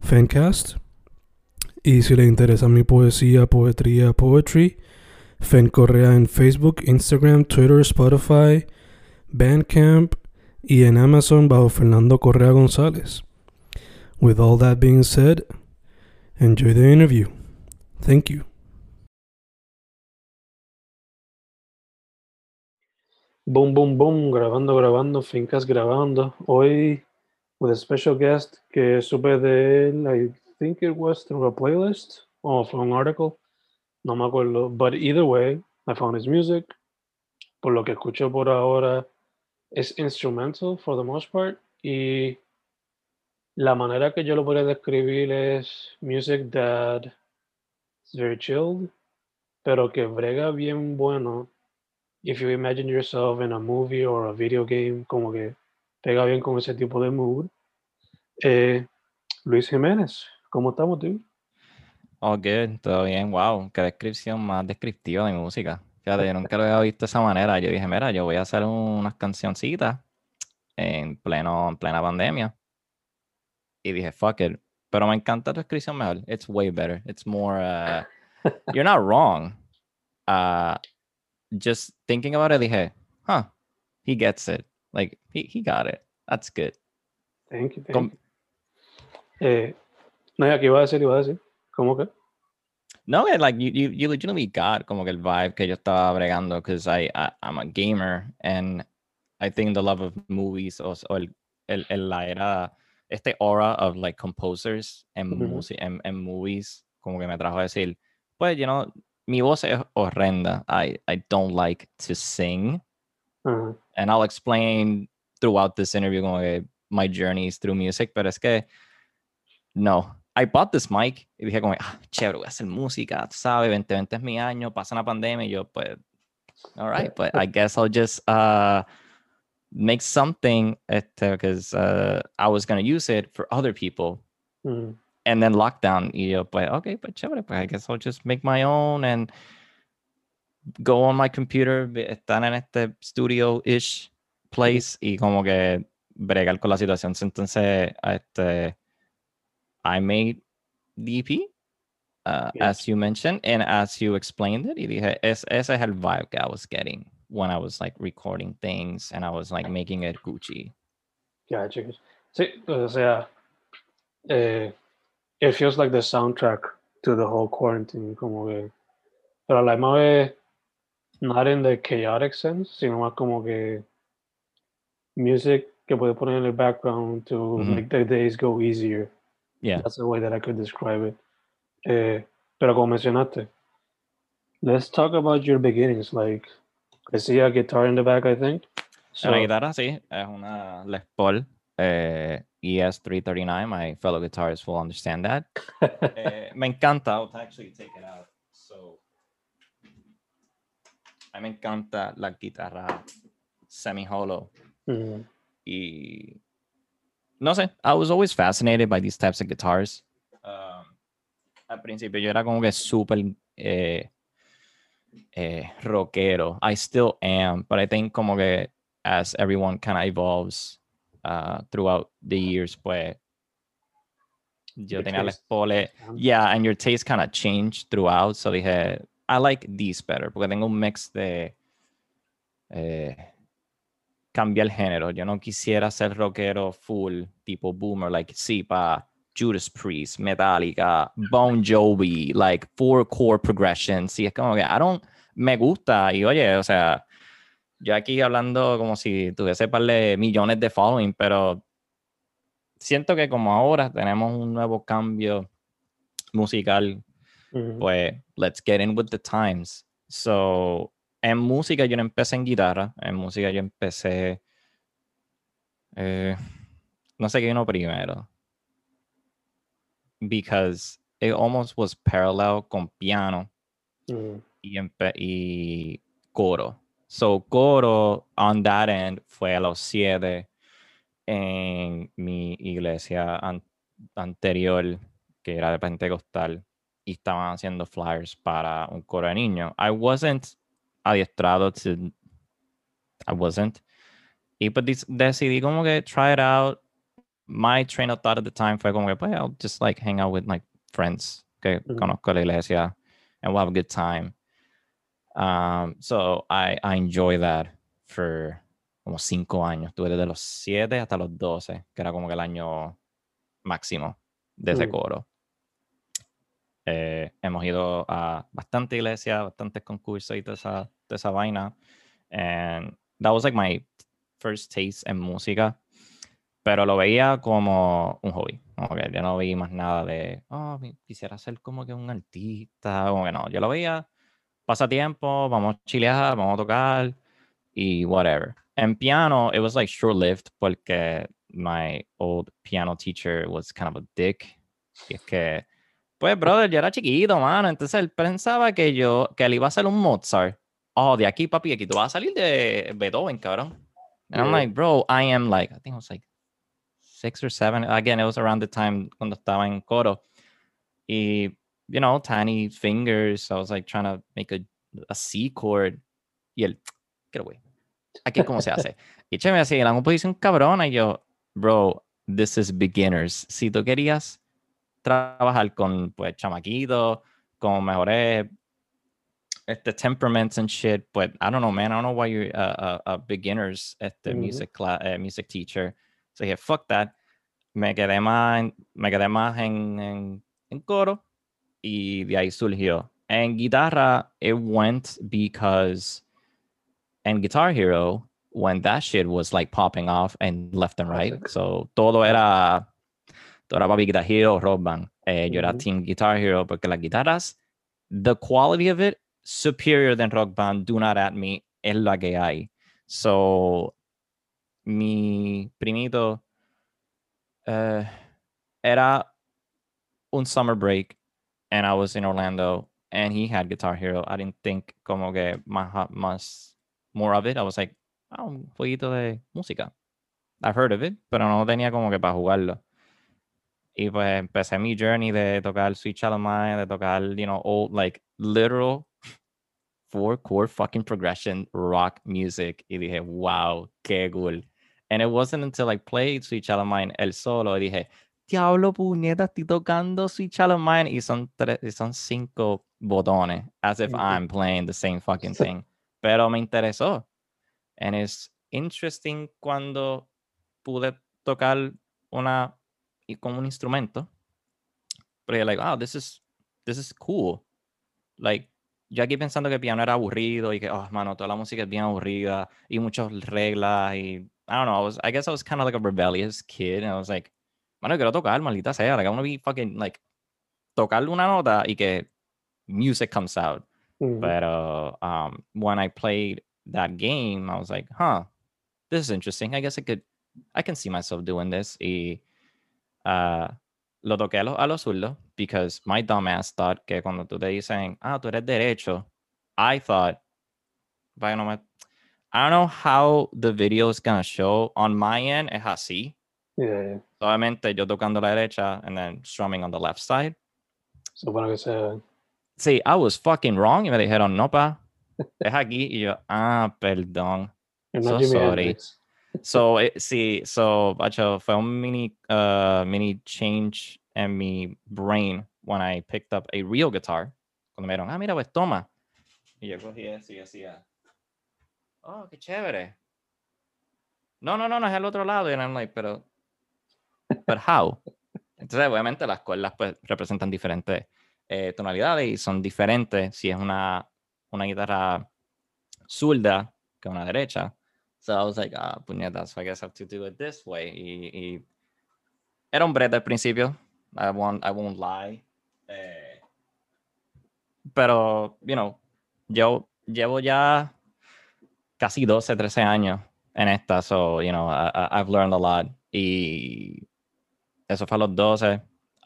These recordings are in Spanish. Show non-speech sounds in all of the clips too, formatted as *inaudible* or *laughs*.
Fencast. Y si le interesa mi poesía, poetría, poetry, Fen Correa en Facebook, Instagram, Twitter, Spotify, Bandcamp y en Amazon bajo Fernando Correa González. With all that being said, enjoy the interview. Thank you. Boom, boom, boom, grabando, grabando, grabando. Hoy with a special guest que supe de él, I think it was through a playlist or from an article, no me acuerdo. But either way, I found his music. Por lo que escucho por ahora, es instrumental for the most part. Y la manera que yo lo podría describir es music that is very chilled, pero que brega bien bueno. If you imagine yourself in a movie or a video game, como que pega bien con ese tipo de mood. Eh, Luis Jiménez, ¿cómo estamos, tú? Oh, good, todo bien. Wow, qué descripción más descriptiva de música. Fíjate, yo nunca lo había visto de esa manera. Yo dije, mira, yo voy a hacer unas cancioncitas en, pleno, en plena pandemia. Y dije, fuck it. Pero me encanta tu descripción mejor. It's way better. It's more, uh, you're not wrong. Uh, just thinking about it, dije, huh, he gets it. Like, he, he got it. That's good. Thank you, thank Com- you. Eh, no, aquí iba a decir, iba a decir. ¿Cómo que? No, it, like you, you, you legitimately got como que el vibe que yo estaba bregando because I, I, I'm a gamer and I think the love of movies o, o el, el, el, la era, este aura of like composers and, Ujú. music, and, and movies como que me trajo a decir, pues, you know, mi voz es horrenda. I, I don't like to sing. And I'll explain throughout this interview que my journeys through music, pero es que no. I bought this mic y dije como, ah, chévere, voy a hacer música, tú sabes, 2020 es mi año, pasa una pandemia y yo pues, all right, but I guess I'll just uh, make something because uh, I was going to use it for other people Ujú. and then lockdown y yo pues, okay, pues chévere, pues I guess I'll just make my own and go on my computer, estar en este studio-ish place y como que bregar con la situación. Entonces, este, I made EP, uh, Yeah. as you mentioned, and as you explained it, y dije, es, ese es el vibe que I was getting when I was like recording things and I was like making it Gucci. Chicos. Sí, o sea, eh, it feels like the soundtrack to the whole quarantine, como que, pero a la misma vez, not in the chaotic sense, sino más como que music que puede poner en el background to Ujú. make the days go easier. Yeah. That's the way that I could describe it. Eh, pero como mencionaste, let's talk about your beginnings. Like, I see a guitar in the back, I think. So, la guitarra sí, es una Les Paul eh, ES339. My fellow guitarists will understand that. *laughs* Eh, me encanta. I'll actually take it out. A mí me encanta la guitarra semi-hollow. mm, Y no sé, I was always fascinated by these types of guitars. Um, al principio yo era como que súper eh, eh, rockero. I still am, but I think como que as everyone kind of evolves uh, throughout the years, pues yo Your tenía taste Paules. um, Yeah, and your taste kind of changed throughout. So dije, I like these better, porque tengo un mix de eh, cambiar el género. Yo no quisiera ser rockero full, tipo boomer, like sí, para Judas Priest, Metallica, Bon Jovi, like four chord progressions. Y es como que I don't, me gusta. Y oye, o sea, yo aquí hablando como si tuviese millones de following, pero siento que como ahora tenemos un nuevo cambio musical, Pues let's get in with the times. So, en música yo no empecé en guitarra, en música yo empecé, eh, no sé qué vino primero, because it almost was parallel con piano y, empe- y coro. So, coro on that end fue a los siete en mi iglesia an- anterior, que era de Pentecostal, y estaban haciendo flyers para un coro de niños. I wasn't adiestrado to. I wasn't. Y pues decidí como que try it out. My train of thought at the time fue como que, pues, I'll just like hang out with my friends que Ujú. conozco la iglesia and we'll have a good time. Um, so I, I enjoy that for como cinco años. Tuve desde los siete hasta los doce, que era como que el año máximo de ese Mm. coro. Eh, hemos ido a bastante iglesia, bastantes concursos y toda esa, toda esa vaina. And that was like my first taste en música. Pero lo veía como un hobby. Como que yo no vi más nada de, oh, quisiera ser como que un artista. Como que no, yo lo veía, pasatiempo, vamos a chilear, vamos a tocar y whatever. En piano, it was like short-lived porque my old piano teacher was kind of a dick. Y es que, pues, brother, yo era chiquito, mano. Entonces él pensaba que yo, que él iba a ser un Mozart. Oh, de aquí, papi, aquí tú vas a salir de Beethoven, cabrón. And I'm like, bro, I am like, I think I was like six or seven. Again, it was around the time cuando estaba en coro. Y, you know, tiny fingers. I was like trying to make a, a C chord. Y él, *tsk* get away. Aquí, ¿cómo se hace? Y che, me decía, la composición cabrona. Y yo, bro, this is beginners. Si tú querías trabajar con, pues, chamaquitos, con mejores este, temperaments and shit, but I don't know, man. I don't know why you're a, a, a beginners este, Mhm. music class, music teacher. So dije, fuck that. Me quedé más en, me quedé más en, en, en coro y de ahí surgió. En guitarra, it went because en Guitar Hero, when that shit was like popping off and left and right, so todo era, papi Guitar Hero, Rock Band. Eh, Yo era. Team Guitar Hero porque las guitarras, the quality of it, superior than Rock Band, do not at me, es la que hay. So, mi primito eh, era un summer break and I was in Orlando and he had Guitar Hero. I didn't think como que más, más more of it. I was like, ah, un jueguito de música. I've heard of it, pero no tenía como que para jugarlo. Y pues empecé mi journey de tocar Sweet Child Mine, de tocar, you know, old, like, literal four chord fucking progression rock music. Y dije, wow, qué cool. And it wasn't until I played Sweet Child Mine el solo y dije, diablo puñeta, estoy tocando Sweet Child of Mine y son, tres, y son cinco botones, as if. I'm playing the same fucking thing. Pero me interesó. And it's interesting cuando pude tocar una y con un instrumento. Pero you're like, oh, this is, this is cool. Like, yo aquí pensando que piano era aburrido y que, oh, mano, toda la música es bien aburrida y muchas reglas y, I don't know, I, was, I guess I was kind of like a rebellious kid and I was like, mano, quiero tocar, maldita sea, like, I want to be fucking, like, tocar una nota y que music comes out. Ujú. But uh, um, when I played that game, I was like, huh, this is interesting. I guess I could, I can see myself doing this. Y uh, lo toqué a los a lo zurdos because my dumbass thought que cuando tú te dicen, ah, tú eres derecho, I thought, vaya, no me, I don't know how the video is gonna show. On my end, es así. Yeah, yeah. Solamente yo tocando la derecha and then strumming on the left side. Supone que sea. Sí, I was fucking wrong. Y me dijeron, no, pa, *laughs* es aquí. Y yo, ah, perdón. So sorry. Hendrix. So, eh, sí, so, bacho, fue un mini, uh, mini change en mi brain when I picked up a real guitar. Cuando me dijeron, ah, mira, pues toma. Y yo cogí eso y decía, oh, qué chévere. No, no, no, no es el otro lado. And I'm like, pero, but how? Entonces, obviamente, las cuerdas pues representan diferentes eh, tonalidades y son diferentes si es una, una guitarra zurda que una derecha. So I was like, ah, puñeta, so I guess I have to do it this way. Y, y era un brete al principio, I won't, I won't lie. Eh, pero, you know, yo llevo ya casi 12, 13 años en esta, so, you know, I, I've learned a lot. Y eso fue a los 12.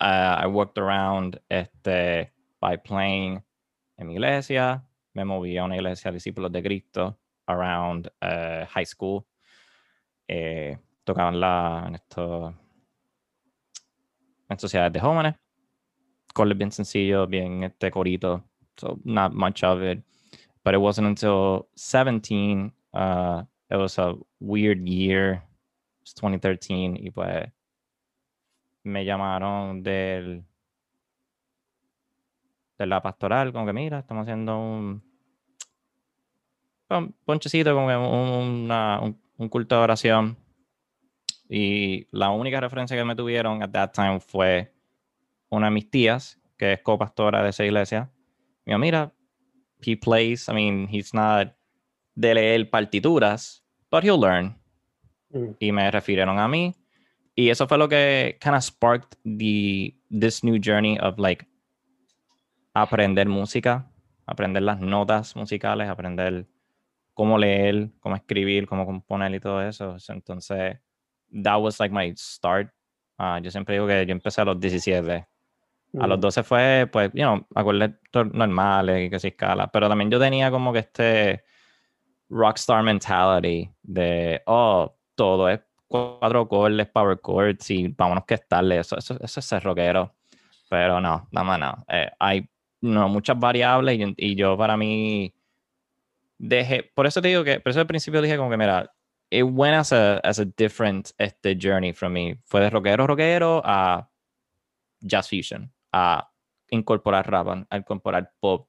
Uh, I worked around este, by playing en mi iglesia. Me moví a una iglesia de discípulos de Cristo around uh, high school. Eh, tocaban la, en, esto, en sociedades de jóvenes. Corles bien sencillo, bien este corito. So not much of it. But it wasn't until 17, uh, it was a weird year. It was 2013 y pues me llamaron del de la pastoral, como que mira, estamos haciendo un, un ponchecito, como una- un- un culto de oración. Y la única referencia que me tuvieron at that time fue una de mis tías, que es copastora de esa iglesia. Me dijo, mira, he plays, I mean, he's not de leer partituras, but he'll learn Mm. y me refirieron a mí. Y eso fue lo que kind of sparked the, this new journey of like aprender música, aprender las notas musicales, aprender cómo leer, cómo escribir, cómo componer y todo eso. So, Entonces, that was like my start. Ah, yo siempre digo que yo empecé a los 17. A los Mm. 12 fue, pues, you know, acordes normales y que se escala. Pero también yo tenía como que este rockstar mentality de, oh, todo es cuatro acordes, power chords y vámonos que estarle. Eso, eso, eso es ser rockero. Pero no, nada más no. Eh, hay no, muchas variables y, y yo para mí dejé, por eso te digo que, por eso al principio dije como que, mira, it went as a, as a different este, journey from me. Fue de rockero, rockero a jazz fusion, a incorporar rap, a incorporar pop.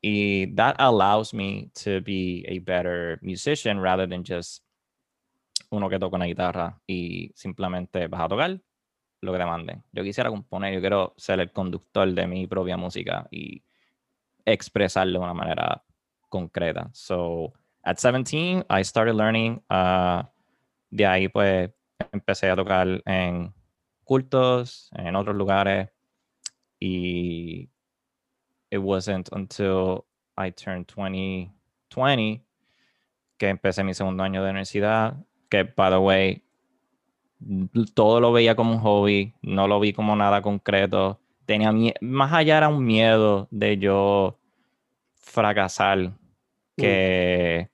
Y that allows me to be a better musician rather than just uno que toca una guitarra y simplemente vas a tocar lo que te manden. Yo quisiera componer, yo quiero ser el conductor de mi propia música y expresarlo de una manera concreta. So, at 17, I started learning. uh, de ahí, pues, empecé a tocar en cultos, en otros lugares. Y it wasn't until I turned 20, 20 que empecé mi segundo año de universidad. Que, by the way, todo lo veía como un hobby, no lo vi como nada concreto. Tenía más allá era un miedo de yo fracasar que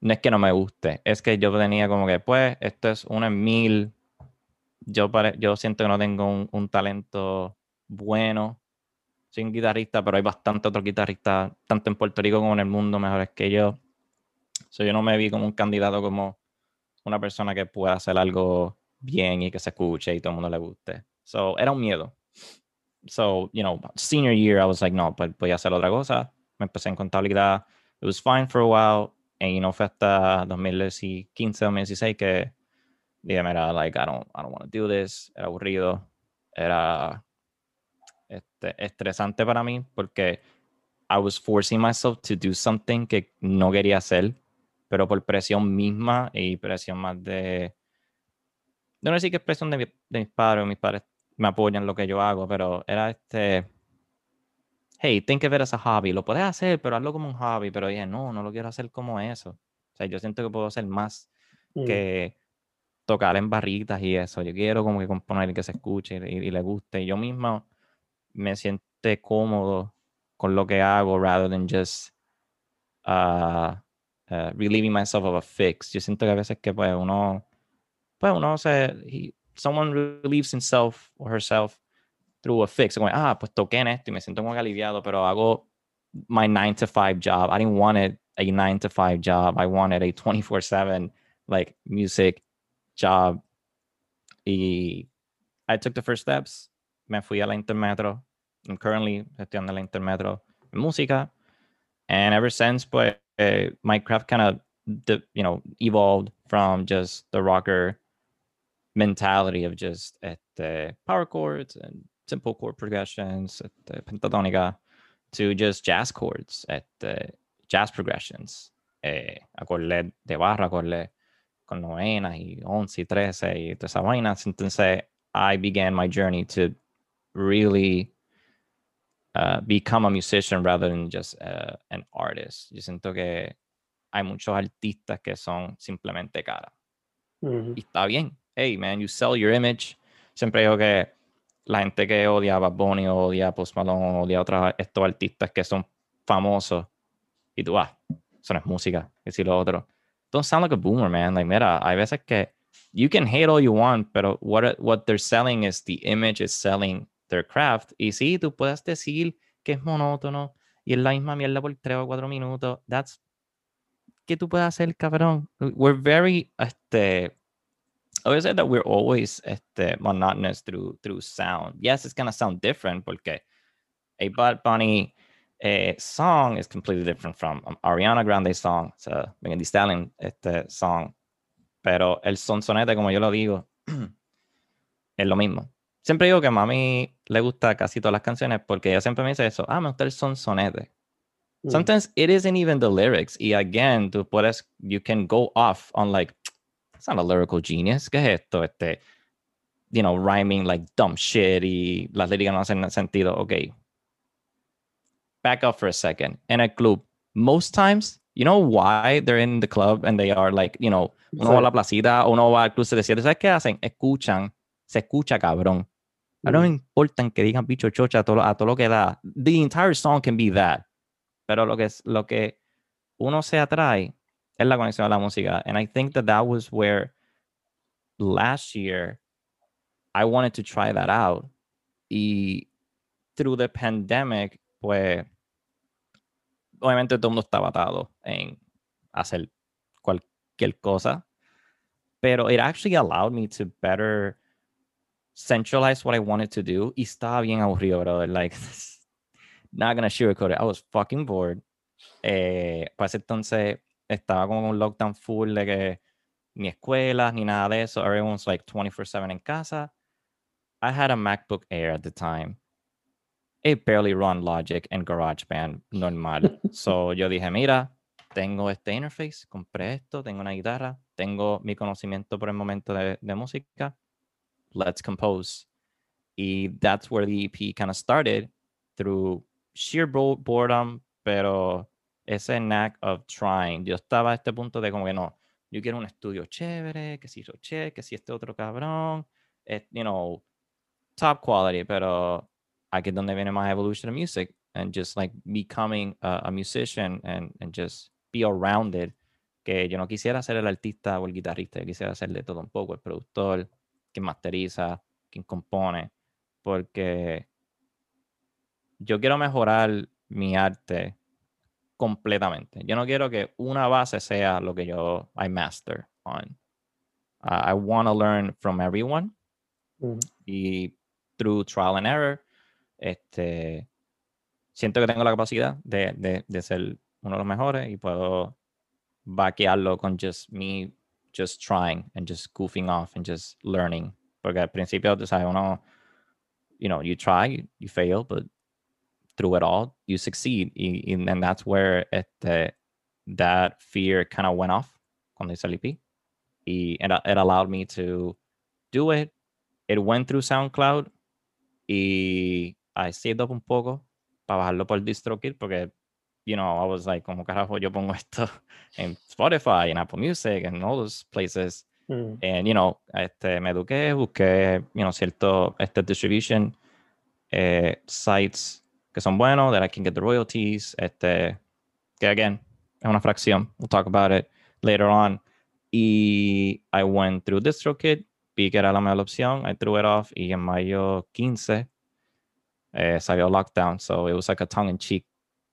no es que no me guste, es que yo tenía como que, pues, esto es uno en mil. Yo, pare- yo siento que no tengo un, un talento bueno. Soy un guitarrista, pero hay bastante otros guitarristas, tanto en Puerto Rico como en el mundo, mejores que yo. So, yo no me vi como un candidato como una persona que pueda hacer algo bien y que se escuche y todo el mundo le guste. So, era un miedo. So, you know, senior year, I was like, no, pues voy a hacer otra cosa. Me empecé en contabilidad. It was fine for a while. And, you know, hasta 2015, 2016 que dije, mira, like, I don't, I don't want to do this. Era aburrido. Era este, estresante para mí porque I was forcing myself to do something que no quería hacer, pero por presión misma y presión más de... No decir que es presión de, mi- de mis padres, mis padres me apoyan en lo que yo hago, pero era este... Hey, think of it as a hobby. Lo puedes hacer, pero hazlo como un hobby. Pero dije, no, no lo quiero hacer como eso. O sea, yo siento que puedo hacer más Mm. que tocar en barritas y eso. Yo quiero como que componer y que se escuche y, y le guste. Y yo mismo me siento cómodo con lo que hago rather than just uh, uh, relieving myself of a fix. Yo siento que a veces que pues uno, pues uno se, he- someone relieves himself or herself through a fix. Como, ah, pues toqué en esto y me siento como aliviado, pero hago my 9 to 5 job. I didn't want it a 9 to 5 job. I wanted a 24/7 like music job. Y I took the first steps. Me fui a la Intermetro. I'm currently estudiando en la Intermetro en música. And ever since, pues, eh, my craft kind of, you know, evolved from just the rocker mentality of just este, este, power chords and simple chord progressions, este, pentatónica, to just jazz chords, este, jazz progressions, eh, acordes de barra, acordes con novenas y once y trece y todas esas vainas. Entonces, I began my journey to really uh, become a musician rather than just uh, an artist. Yo siento que hay muchos artistas que son simplemente cara. Ujú. Y está bien. Hey, man, you sell your image. Siempre digo que la gente que odia a Bad Bunny, odia a Post Malone, odia a otros, estos artistas que son famosos. Y tú, ah, eso no es música, que si lo otro. Don't sound like a boomer, man. Like, mira, hay veces que you can hate all you want, pero what, what they're selling is the image is selling their craft. Y sí, tú puedes decir que es monótono y es la misma mierda por tres o cuatro minutos. That's ¿qué tú puedes hacer, cabrón? We're very, este, I would say that we're always este, monotonous through through sound. Yes, it's gonna sound different porque a Bad Bunny eh, song is completely different from um, Ariana Grande song, so Megan Thee Stallion este song. Pero el sonsonete, como yo lo digo, *clears throat* es lo mismo. Siempre digo que a mami le gusta casi todas las canciones porque ella siempre me dice eso. Ah, me gusta el sonsonete. Mm. Sometimes it isn't even the lyrics. Y again, tú puedes, you can go off on like, it's not a lyrical genius. ¿Qué es esto? Este, you know, rhyming like dumb shit y las líricas no hacen sentido. Ok. Back up for a second. En el club, most times, you know why they're in the club and they are like, you know, uno va a la placita, uno va al club de siete. ¿Sabes qué hacen? Escuchan, se escucha cabrón. I don't Mm. importa que digan bicho chocha a todo, a todo lo que da. The entire song can be that. Pero lo que es lo que uno se atrae es la conexión a la música. And I think that that was where last year I wanted to try that out. Y through the pandemic, pues obviamente todo el mundo estaba atado en hacer cualquier cosa. Pero it actually allowed me to better centralize what I wanted to do. Y estaba bien aburrido, brother. Like, *laughs* not gonna sugarcoat it. I was fucking bored. Eh, ese entonces estaba como un lockdown full de que ni escuelas ni nada de eso. Everyone's like 24/7 en casa. I had a MacBook Air at the time. It barely run Logic and GarageBand normal. so *laughs* yo dije, mira, tengo este interface, compré esto, tengo una guitarra, tengo mi conocimiento por el momento de, de música. Let's compose. Y that's where the EP kind of started through sheer bo- boredom, pero ese knack of trying. Yo estaba a este punto de como que no, yo quiero un estudio chévere, que si Roche, que si este otro cabrón, eh, you know, top quality, pero aquí es donde viene más evolution of music and just like becoming a, musician and, and just be around it. Que yo no quisiera ser el artista o el guitarrista, yo quisiera ser de todo un poco, el productor, quien masteriza, quien compone, porque yo quiero mejorar mi arte completamente. Yo no quiero que una base sea lo que yo I master on. Uh, I want to learn from everyone Mm. y through trial and error, este, siento que tengo la capacidad de, de, de ser uno de los mejores y puedo vaquearlo con just me just trying and just goofing off and just learning. Porque al principio, tú sabes, uno, you know, you try, you, you fail, but through it all, you succeed. Y- and that's where este, that fear kind of went off cuando EP. Y it, it allowed me to do it. It went through SoundCloud y I saved up un poco para bajarlo por DistroKid porque, you know, I was like, como carajo yo pongo *laughs* esto en Spotify, en Apple Music, and all those places. Mm. And, you know, este, me eduqué, busqué, you know, cierto, este distribution eh, sites que son buenos, that I can get the royalties, este, que again, es una fracción. We'll talk about it later on. Y I went through DistroKid, vi que era la mejor opción, I threw it off, y en mayo 15 eh, salió Lockdown, so it was like a tongue-in-cheek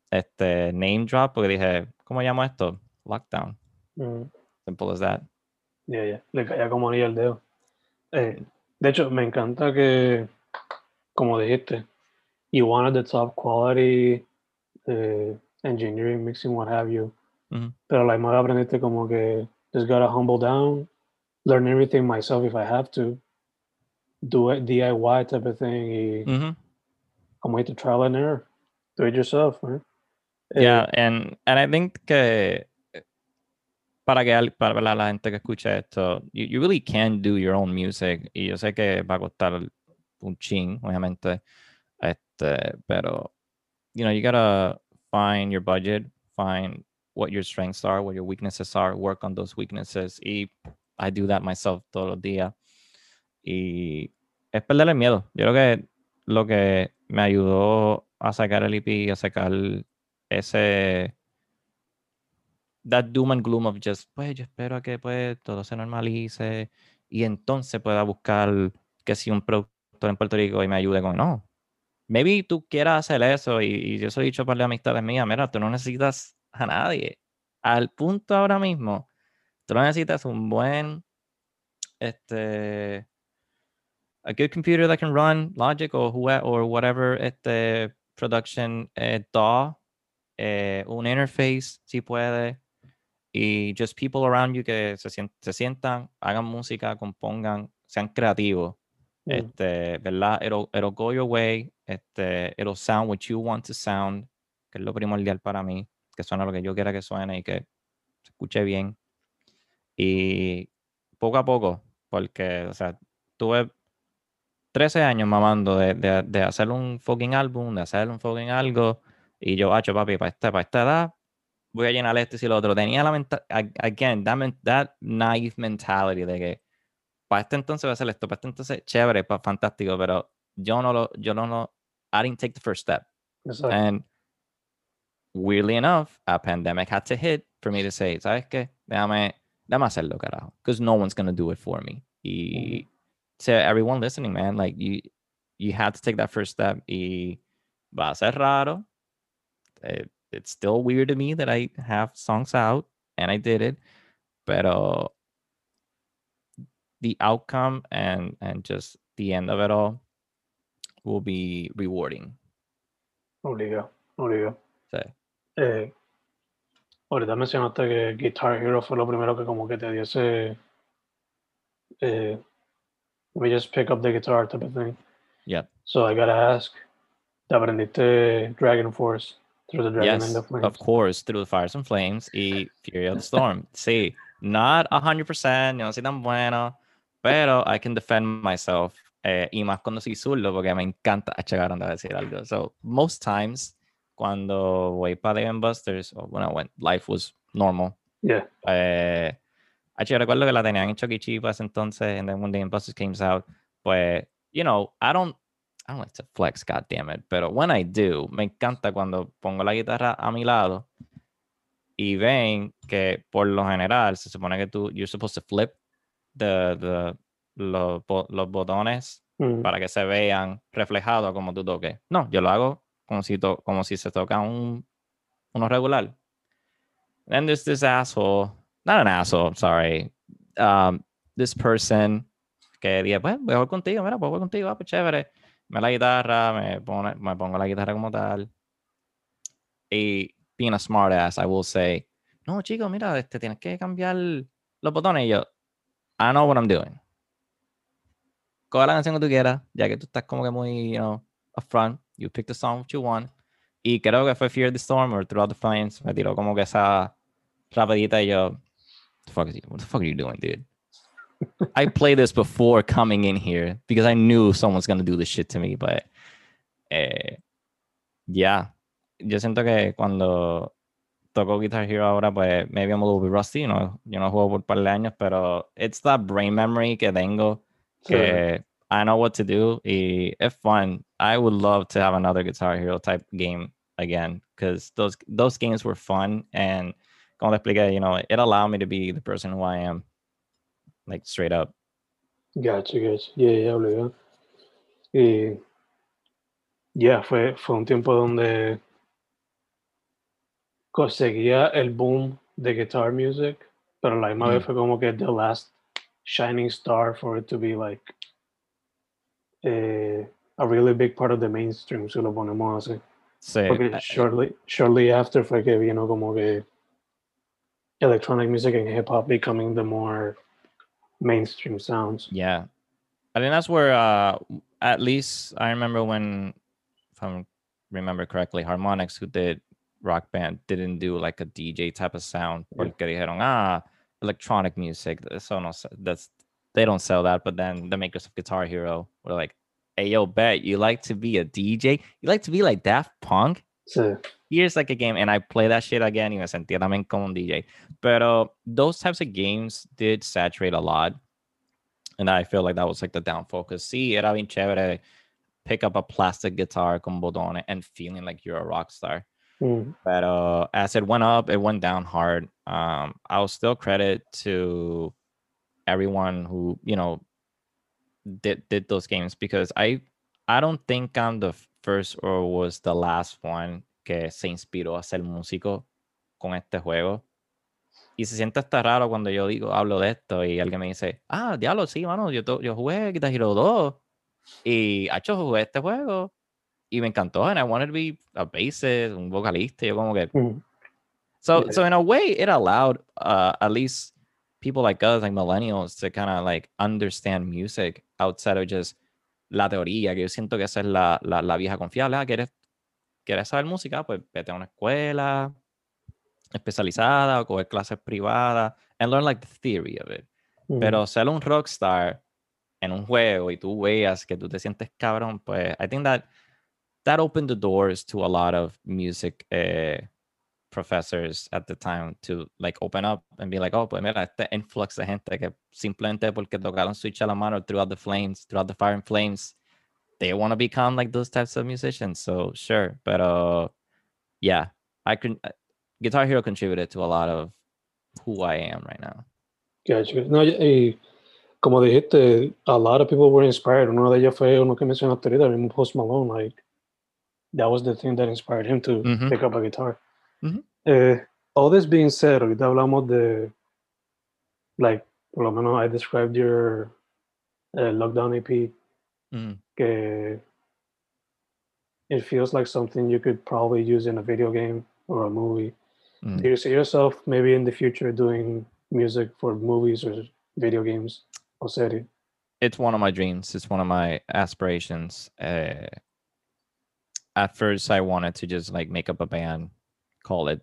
este, name drop, porque dije, ¿cómo llamo esto? Lockdown. Mm. Simple as that. Ya, ya, le caía como anillo al dedo. Eh, de hecho, me encanta que, como dijiste, you wanted the top quality eh, engineering, mixing, what have you. Ujú. Pero a misma aprendiste como que just gotta humble down, learn everything myself if I have to. do it DIY type of thing y Mhm. como dijiste, trial and error. Do it yourself, man. Eh, Yeah, and, and I think que para que para la, gente que escucha esto, you, you really can do your own music. Y yo sé que va a costar un chin, obviamente. Pero, you know, you gotta find your budget, find what your strengths are, what your weaknesses are, work on those weaknesses. Y I do that myself todos los días. Y es perder el miedo. Yo creo que lo que me ayudó a sacar el EP, a sacar ese that doom and gloom of just pues yo espero a que pues todo se normalice y entonces pueda buscar que si un productor en Puerto Rico y me ayude con no maybe tú quieras hacer eso y, y yo he dicho a par de amistades mías mira tú no necesitas a nadie. Al punto ahora mismo tú no necesitas un buen este a good computer that can run Logic who or whatever este production eh, DAW eh, un interface si puede y just people around you que se, se sientan hagan música compongan sean creativos mm, este verdad it'll, it'll go your way este it'll sound what you want to sound que es lo primordial para mí que suene lo que yo quiera que suene y que se escuche bien y poco a poco porque o sea tuve 13 años mamando de, de, de hacer un fucking álbum, de hacer un fucking algo. Y yo, hacho, papi, para esta, para esta edad, voy a llenar esto y lo otro. Tenía la mentalidad, again, that, that naive mentality de que para este entonces voy a hacer esto, para este entonces, chévere, pa- fantástico, pero yo no lo, yo no lo, I didn't take the first step. And weirdly enough, a pandemic had to hit for me to say, ¿sabes qué? Déjame, déjame hacerlo, carajo. Because no one's going to do it for me. Y to everyone listening, man, like you, you had to take that first step. Y va a ser raro. It- it's still weird to me that I have songs out and I did it. Pero the outcome and and just the end of it all will be rewarding. Obligado, obligado. So Eh, ahorita mencionaste que Guitar Hero fue lo primero que como que te dio ese eh, me just pick up the guitar type of thing. Yeah. So I gotta ask, ¿te aprendiste Dragon Force through the Dragon yes, and the Flames? of course, through the fires and flames y Fury of the Storm. sí, not 100%, yo no soy tan bueno, pero I can defend myself. eh, y más cuando soy zurdo, porque me encanta chegar a decir algo. So, most times, cuando voy para Dave Busters, o bueno, when life was normal, Yeah, eh, yo recuerdo que la tenían en Chucky E. Ese entonces, and then when Dave Busters came out, pues, you know, I don't, I don't like to flex, god damn it, pero when I do, me encanta cuando pongo la guitarra a mi lado y ven que por lo general se supone que tú, you're supposed to flip the, the, los, bo- los botones mm, para que se vean reflejados como tú toques. No, yo lo hago como si, to- como si se toca un, uno regular. Then there's this asshole, not an asshole, sorry, um, this person que dije, pues voy a jugar contigo, mira, puedo jugar contigo, ah, pues chévere. Me la guitarra, me, pone, me pongo la guitarra como tal. Y being a smart ass, I will say, no, chico, mira, este, tienes que cambiar los botones. Y yo, I know what I'm doing. Coge la canción que tú quieras, ya que tú estás como que muy, you know, upfront. You pick the song you want. Y creo que fue Fear the Storm or Throughout the Flames. Me tiró como que esa rapidita y yo, the fuck is you, what the fuck are you doing, dude? *laughs* I played this before coming in here because I knew someone's gonna do this shit to me, but eh, yeah. Yo siento que cuando toco Guitar Hero ahora, pues maybe I'm a little bit rusty, you know, yo no juego por un par de años, pero it's that brain memory que tengo sí. que I know what to do. Y it's fun. I would love to have another Guitar Hero type game again because those those games were fun and como le expliqué, you know, it allowed me to be the person who I am, like straight up. Gotcha, gotcha. Yeah, yeah, obligado. Y yeah, fue, fue un tiempo donde conseguía el boom de guitar music, pero la misma vez Mm. fue como que the last shining star for it to be like eh, a really big part of the mainstream, si lo ponemos así. Sí, Porque eh, shortly, shortly after fue que vino como que electronic music and hip hop becoming the more mainstream sounds. yeah. I think that's where, uh, at least I remember when, if I remember correctly, Harmonix, who did Rock Band, didn't do like a DJ type of sound. Yeah. Porque dijeron, ah, electronic music. So no, that's they don't sell that. But then the makers of Guitar Hero were like, hey, yo, bet you like to be a DJ? You like to be like Daft Punk? Here's like a game and I play that shit again y me sentía también como un DJ. Pero those types of games did saturate a lot. And I feel like that was like the downfall. Because sí, era bien chévere pick up a plastic guitar con botones and feeling like you're a rock star. Mm. But as it went up, it went down hard. Um, I'll still credit to everyone who, you know, did did those games because I I don't think I'm the first or was the last one que se inspiró a ser músico con este juego. Y se siente hasta raro cuando yo digo, hablo de esto y alguien me dice, ah, diablo, sí, mano, yo, yo jugué Guitar Hero 2 y hecho jugué este juego y me encantó and I wanted to be a bassist, un vocalista, yo como que Mm. so Yeah. so in a way it allowed uh at least people like us, like millennials, to kind of like understand music outside of just la teoría, que yo siento que esa es la, la, la vieja confiable. Ah, ¿quieres, ¿Quieres saber música? Pues vete a una escuela especializada o coger clases privadas and learn like the theory of it. Mm. Pero ser un rockstar en un juego y tú veas que tú te sientes cabrón, pues I think that that opened the doors to a lot of music eh, professors at the time to like open up and be like, oh, pues mira, este influx de gente que simplemente porque tocaron Switch a la mano throughout the flames, throughout the fire and flames, they want to become like those types of musicians. So sure, but uh, yeah, I can. Guitar Hero contributed to a lot of who I am right now. Gotcha. No, y- como dijiste, a lot of people were inspired. Uno de ellos fue uno que mencionaste ahorita, mismo Post Malone. Like, that was the thing that inspired him to Mhm. pick up a guitar. Mhm. Eh, all this being said, ahorita hablamos de, like, por lo menos I described your eh, Lockdown EP, Mm. que it feels like something you could probably use in a video game or a movie. Mm. Do you see yourself maybe in the future doing music for movies or video games or series? it's one of my dreams. It's one of my aspirations. Uh, at first, I wanted to just like make up a band, call it,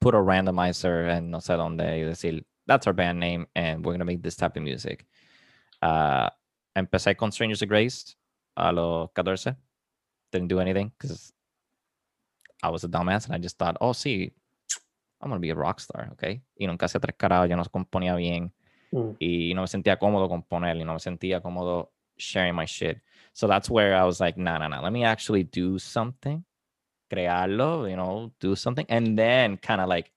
put a randomizer and no sé dónde, y decir, that's our band name, and we're gonna make this type of music. Uh, empecé con Strangers of Grace a los 14. Didn't do anything because I was a dumbass and I just thought, oh, sí, I'm gonna be a rock star, okay? Y nunca hacía tres yo no componía bien Mm. y no me sentía cómodo componer y no me sentía cómodo sharing my shit. So that's where I was like, nah, nah, nah, let me actually do something, crearlo, you know, do something, and then kind of like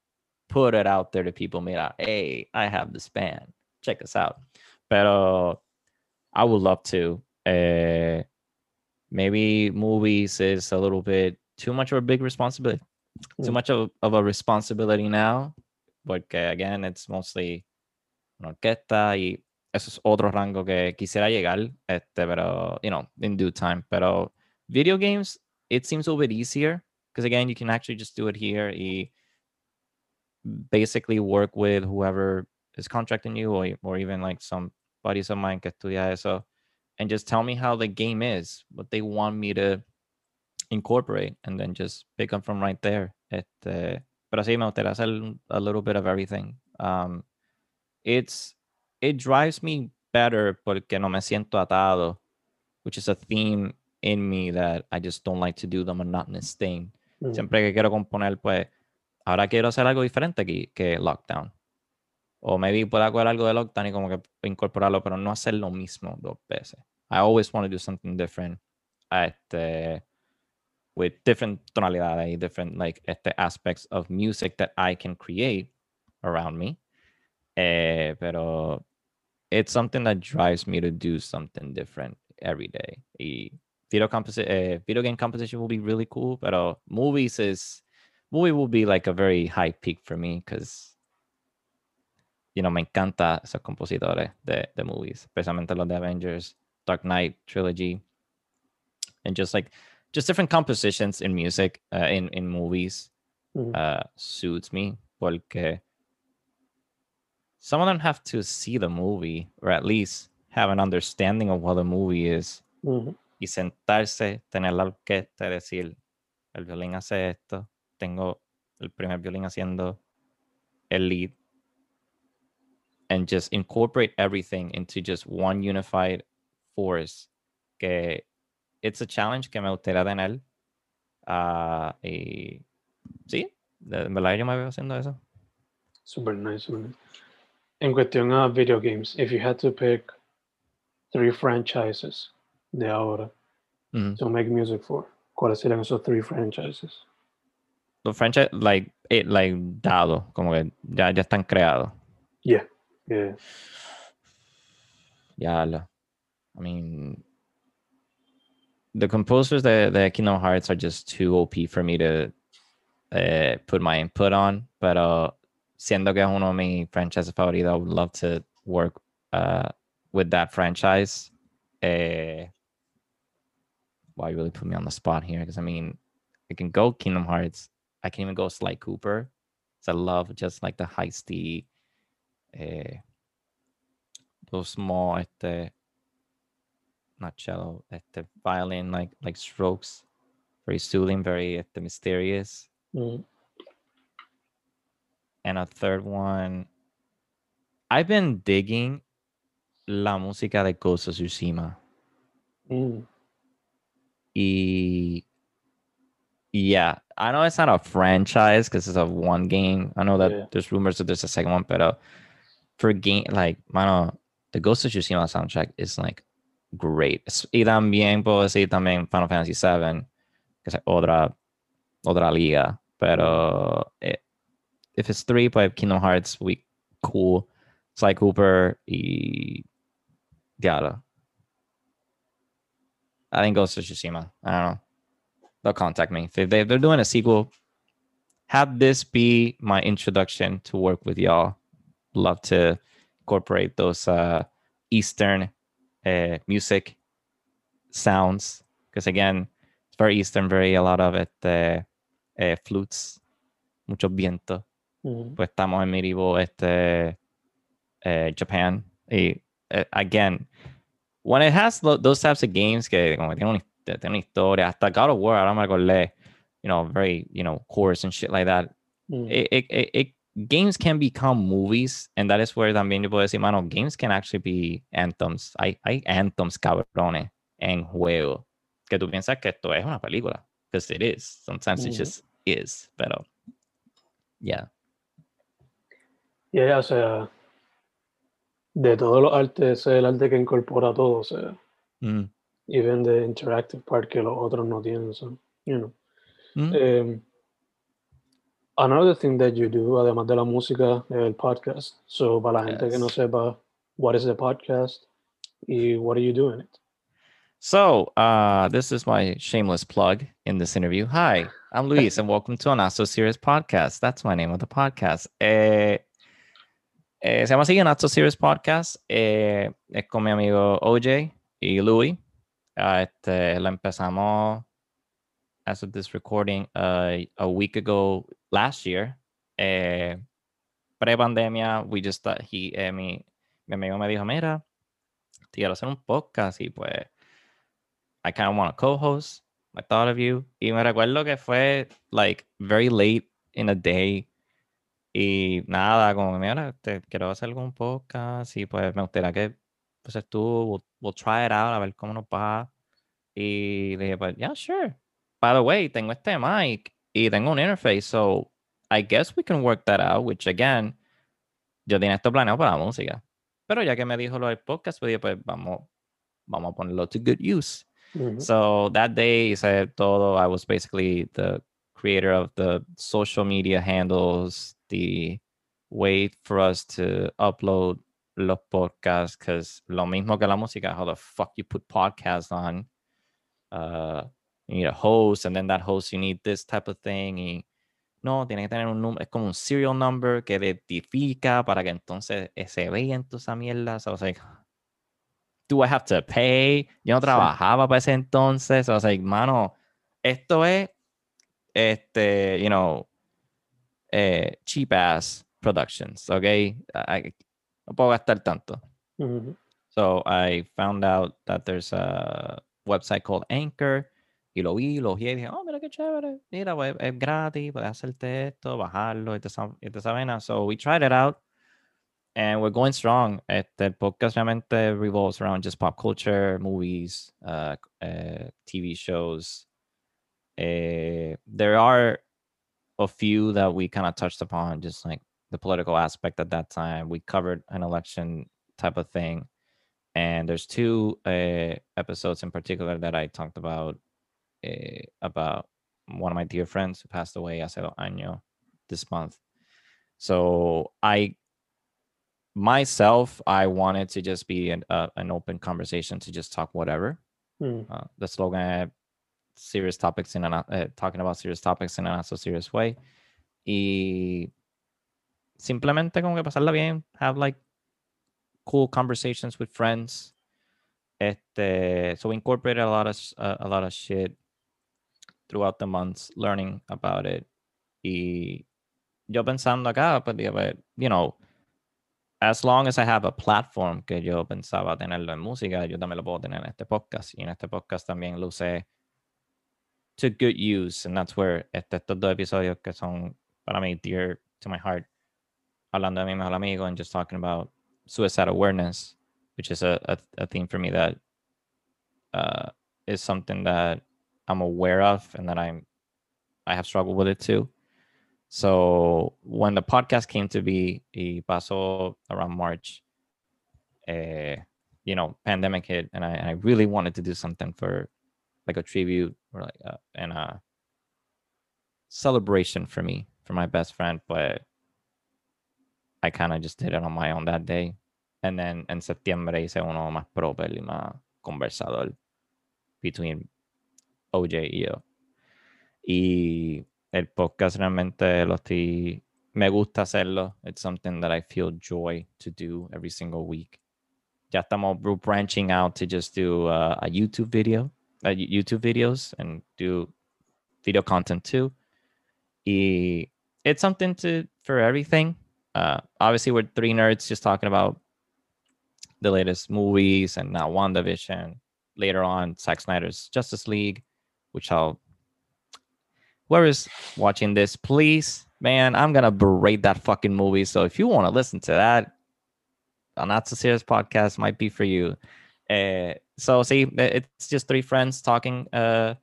put it out there to people. Mira, hey, I have this band, check us out. Pero I would love to. Uh, maybe movies is a little bit too much of a big responsibility, too Mm. much of, of a responsibility now. But again, it's mostly orquesta y eso es otro rango que quisiera llegar, este, pero, you know, in due time. Pero video games, it seems a little bit easier because again, you can actually just do it here y basically work with whoever is contracting you or, or even like some buddies of mine que estudia eso and just tell me how the game is, what they want me to incorporate and then just pick them from right there. Este, pero sí, me gustaría hacer a little bit of everything. Um, it's it drives me better porque no me siento atado, which is a theme in me that I just don't like to do the monotonous thing. Mm. Siempre que quiero componer, pues ahora quiero hacer algo diferente aquí que Lockdown. O maybe pueda coger algo de Lockdown y como que incorporarlo, pero no hacer lo mismo dos veces. I always want to do something different. Este, with different tonalidades, y different like este aspects of music that I can create around me. Eh, pero it's something that drives me to do something different every day. Y video, composi- eh, video game composition will be really cool, pero movies is movie will be like a very high peak for me because you know me encanta esos compositores de, de movies, especialmente los de Avengers, Dark Knight trilogy, and just like just different compositions in music uh, in in movies Mhm. uh, suits me porque some of them have to see the movie or at least have an understanding of what the movie is Mhm. y sentarse, tener la orquesta decir, el violín hace esto, tengo el primer violín haciendo el lead, and just incorporate everything into just one unified force. Que it's a challenge que me gustaría tener. ah, y sí, en verdad yo me veo haciendo eso. Super nice. super nice. En cuestión a video games, if you had to pick three franchises de ahora Ujú. to make music for, ¿cuáles serían esos three franchises? Los franchise, like, it, like, dado, como que ya, ya están creados. Yeah. Yeah. Lo. I mean, the composers de, the Kingdom Hearts are just too OP for me to eh, put my input on. Pero siendo que es uno de mis franchises favoritos, I would love to work uh, with that franchise. Eh, wow, you really put me on the spot here because I mean, I can go Kingdom Hearts. I can even go Sly Cooper. So I love just like the heisty, eh, those small, este, not cello, este, violin like like strokes, very soothing, very este, mysterious. Mhm. And a third one, I've been digging la música de Ghost of Tsushima. Mm. Y yeah, I know it's not a franchise because it's a one game. I know that Yeah. there's rumors that there's a second one, but for game like mano, the Ghost of Tsushima soundtrack is like great. Y también puedo decir también Final Fantasy VII, que es otra otra liga. Pero eh, if it's three, pues Kingdom Hearts, we cool. Sly Cooper y Diablo. I think Ghost of Tsushima. I don't know. They'll contact me. If, they, they're doing a sequel, have this be my introduction to work with y'all. Love to incorporate those uh, Eastern uh, music sounds. Because again, it's very Eastern, very a lot of it, uh, uh, flutes, mucho viento. Mhm. pues estamos en medieval este eh, Japan. Y eh, again when it has tho- those types of games que como que tiene una, tiene una historia hasta God of War ahora me acordé you know very you know chorus and shit like that. Mhm. it, it, it, it- games can become movies and that is where también yo puedo decir mano games can actually be anthems. Hay, hay anthems cabrones en juego. Que tú piensas que esto es una película because it is. Sometimes it just is pero yeah Yeah, o sea, de todos los artes, es el arte que incorpora todo, o sea, Mm. even the interactive part que los otros no tienen, so, you know. Mm. Um, another thing that you do, además de la música, es el podcast. So, para la gente que no Yes. sepa, what is the podcast y what do you do in it? So, uh, this is my shameless plug in this interview. Hi, I'm Luis, and welcome to a Not So Serious podcast. That's my name of the podcast. Eh, eh, se llama así, Not Podcast. Eh, es con mi amigo OJ y Louis. Ah, este, la empezamos, as of this recording, uh, a week ago last year. Eh, Pre-pandemia, we just thought he, eh, mi, mi amigo me dijo, mira, te quiero hacer un podcast y pues I kind of want to co-host. I thought of you. Y me recuerdo que fue like very late in the day. Y nada, como mira, te quiero hacer algún podcast. Y pues me gustaría que pues tú, we'll, we'll try it out, a ver cómo nos va. Y le dije, pues, yeah, sure. By the way, tengo este mic y tengo un interface. So I guess we can work that out, which again, yo tenía esto planeado para la música. Pero ya que me dijo lo del podcast, pues dije, pues vamos, vamos a ponerlo to good use. So that day hice todo. I was basically the creator of the social media handles, the way for us to upload los podcasts, because lo mismo que la música, how the fuck you put podcasts on. Uh, you need a host, and then that host, you need this type of thing. Y no, tiene que tener un número, es como un serial number que identifica para que entonces eh, se vea en tu esa mierda. So I was like, do I have to pay? Yo no Sí. trabajaba para ese entonces. O sea, mano, esto es, este, you know, eh, cheap ass productions, ¿ok? I- no puedo gastar tanto. Mhm. So I found out that there's a website called Anchor. Y lo vi, lo vi y dije, oh, mira qué chévere. Mira, pues, es gratis, puedes hacerte esto, bajarlo y te, y te saben. So we tried it out and we're going strong. Este, el podcast realmente revolves around just pop culture, movies, uh, uh, TV shows. Uh, there are a few that we kind of touched upon, just like the political aspect at that time. We covered an election type of thing. And there's two uh, episodes in particular that I talked about uh, about one of my dear friends who passed away hace dos años this month. So I myself, I wanted to just be an, uh, an open conversation to just talk whatever. Mm. Uh, the slogan, serious topics in an, uh, talking about serious topics in a not so serious way. Y simplemente como que pasarla bien, have like cool conversations with friends. Este, so we incorporated a lot of uh, a lot of shit throughout the months, learning about it. Y yo pensando acá, pues, you know, as long as I have a platform que yo pensaba tenerlo en música, yo también lo puedo tener en este podcast. Y en este podcast también lo usé to good use. And that's where este, estos dos episodios que son para mí dear to my heart, hablando de mi mejor amigo and just talking about suicide awareness, which is a, a, a theme for me that uh, is something that I'm aware of and that I'm I have struggled with it too. So when the podcast came to be, y pasó around March, uh, you know, pandemic hit, and I, I really wanted to do something for like a tribute or like a, and a celebration for me for my best friend, but I kind of just did it on my own that day. And then en septiembre hice uno más proper y más conversador between OJ y yo. Y el podcast realmente lo estoy, me gusta hacerlo. It's something that I feel joy to do every single week. Ya estamos branching out to just do uh, a YouTube video, uh, YouTube videos and do video content too. Y it's something to for everything. Uh, obviously, we're three nerds just talking about the latest movies and now WandaVision. Later on, Zack Snyder's Justice League, which I'll whoever is watching this, please, man, I'm gonna berate that fucking movie. So if you want to listen to that, a not so serious podcast might be for you. Uh, so see, it's just three friends talking uh,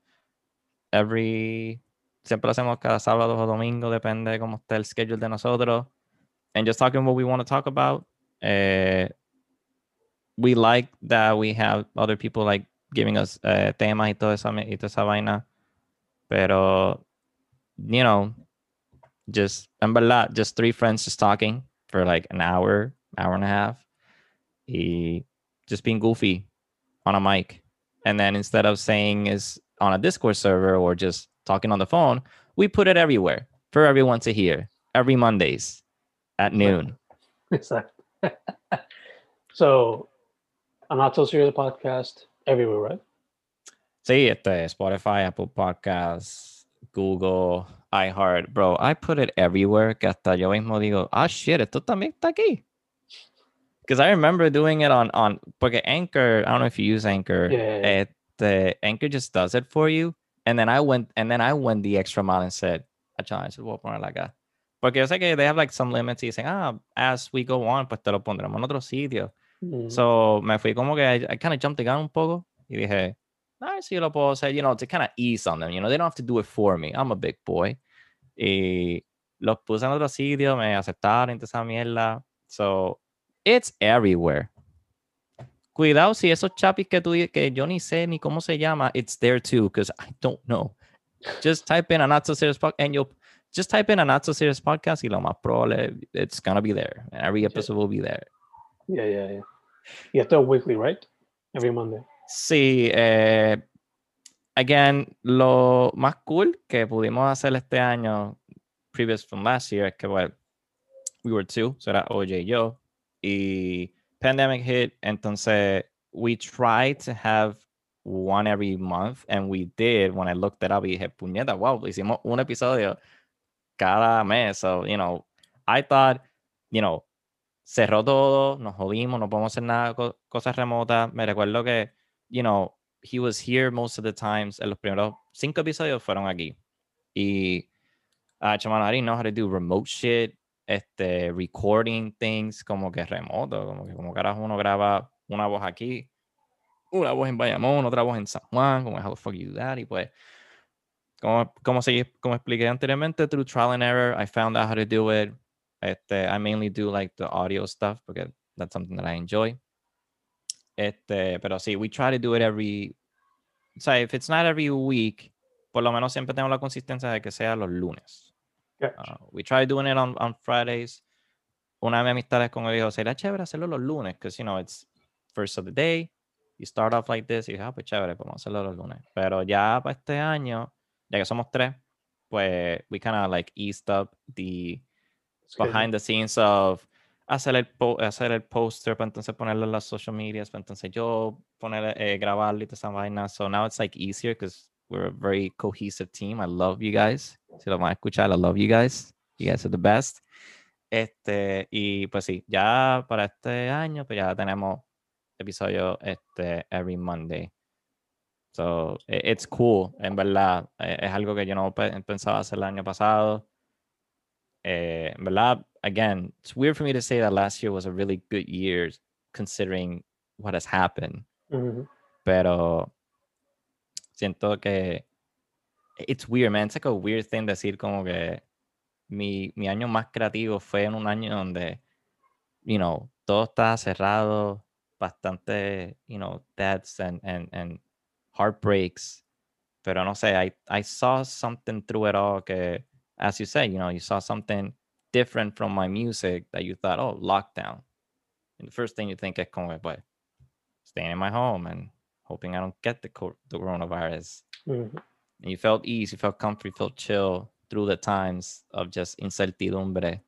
every. Siempre lo hacemos cada sábado o domingo, depende cómo esté el schedule de nosotros. And just talking what we want to talk about. Uh, we like that we have other people like giving us uh, temas y toda esa, y toda esa vaina. Pero you know, just en verdad, just three friends just talking for like an hour, hour and a half. Y just being goofy on a mic. And then instead of saying is on a Discord server or just talking on the phone, we put it everywhere for everyone to hear every Mondays at noon. *laughs* Exactly. *laughs* so, a not so serious podcast everywhere, right? Sí, este, Spotify, Apple Podcasts, Google, iHeart, bro. I put it everywhere que hasta yo mismo digo, ah, shit, esto también está aquí. Because I remember doing it on, on, porque Anchor, I don't know if you use Anchor, yeah. este, Anchor just does it for you. And then I went, and then I went the extra mile and said, achá, eso voy a poner acá. Porque yo sé que they have like some limits y dicen, ah, as we go on, pues te lo pondremos en otro sitio. Mm. So me fui como que I, I kind of jumped the gun un poco y dije, I see lo puedo hacer, you know, to kind of ease on them, you know, they don't have to do it for me. I'm a big boy. Y los puse en otro sitio, me aceptaron esa mierda. So, it's everywhere. Cuidado si esos chapis que tú que yo ni sé ni cómo se llama, it's there too, because I don't know. Just type in a not so serious podcast and you'll just type in a not so serious podcast y lo más probable it's gonna be there. And every episode will be there. Yeah, yeah, yeah. You have to weekly, right? Every Monday. Sí, eh, again, lo más cool que pudimos hacer este año, previous from last year, es que well, we were two, so era OJ y yo, y pandemic hit, entonces we tried to have one every month, and we did when I looked it up y dije, puñeta, wow, hicimos un episodio cada mes, so, you know, I thought, you know, cerró todo, nos jodimos, no podemos hacer nada, co- cosas remotas. Me recuerdo que, you know, he was here most of the times. En los primeros cinco episodios fueron aquí. Y, chaval, I didn't know how to do remote shit, este, recording things como que remoto, como que como carajo uno graba una voz aquí, una voz en Bayamón, otra voz en San Juan, como how the fuck you do that, y pues, como, como, seguí- como expliqué anteriormente, through trial and error, I found out how to do it. Este, I mainly do like the audio stuff because that's something that I enjoy. Este, pero sí, we try to do it every, o sea, if it's not every week, por lo menos siempre tengo la consistencia de que sea los lunes. Gotcha. Uh, we try doing it on, on Fridays. Una de mis amistades con él dijo, sería chévere hacerlo los lunes, because, you know, it's first of the day, you start off like this, y dije, ah, pues chévere, pues vamos a hacerlo los lunes. Pero ya para este año, ya que somos tres, pues we kind of like eased up the behind the scenes of hacer el, hacer el poster para entonces ponerlo en las social medias, para entonces yo poner, eh, grabarlo y toda esa vaina. So now it's like easier because we're a very cohesive team. I love you guys. Si lo van a escuchar, I love you guys. You guys are the best. Este, y pues sí, ya para este año, pues ya tenemos episodio este, every Monday. So it's cool, en verdad. Es algo que yo no pe- pensaba hacer el año pasado. Eh, en verdad, again, it's weird for me to say that last year was a really good year considering what has happened. Mhm. Pero siento que it's weird, man. It's like a weird thing decir como que mi, mi año más creativo fue en un año donde, you know, todo estaba cerrado, bastante, you know, deaths and, and, and heartbreaks. Pero no sé, I, I saw something through it all que, as you say, you know, you saw something different from my music that you thought, oh, lockdown. And the first thing you think is como, pues, staying in my home and hoping I don't get the, co- the coronavirus. Mhm. And you felt ease, you felt comfort, you felt chill through the times of just incertidumbre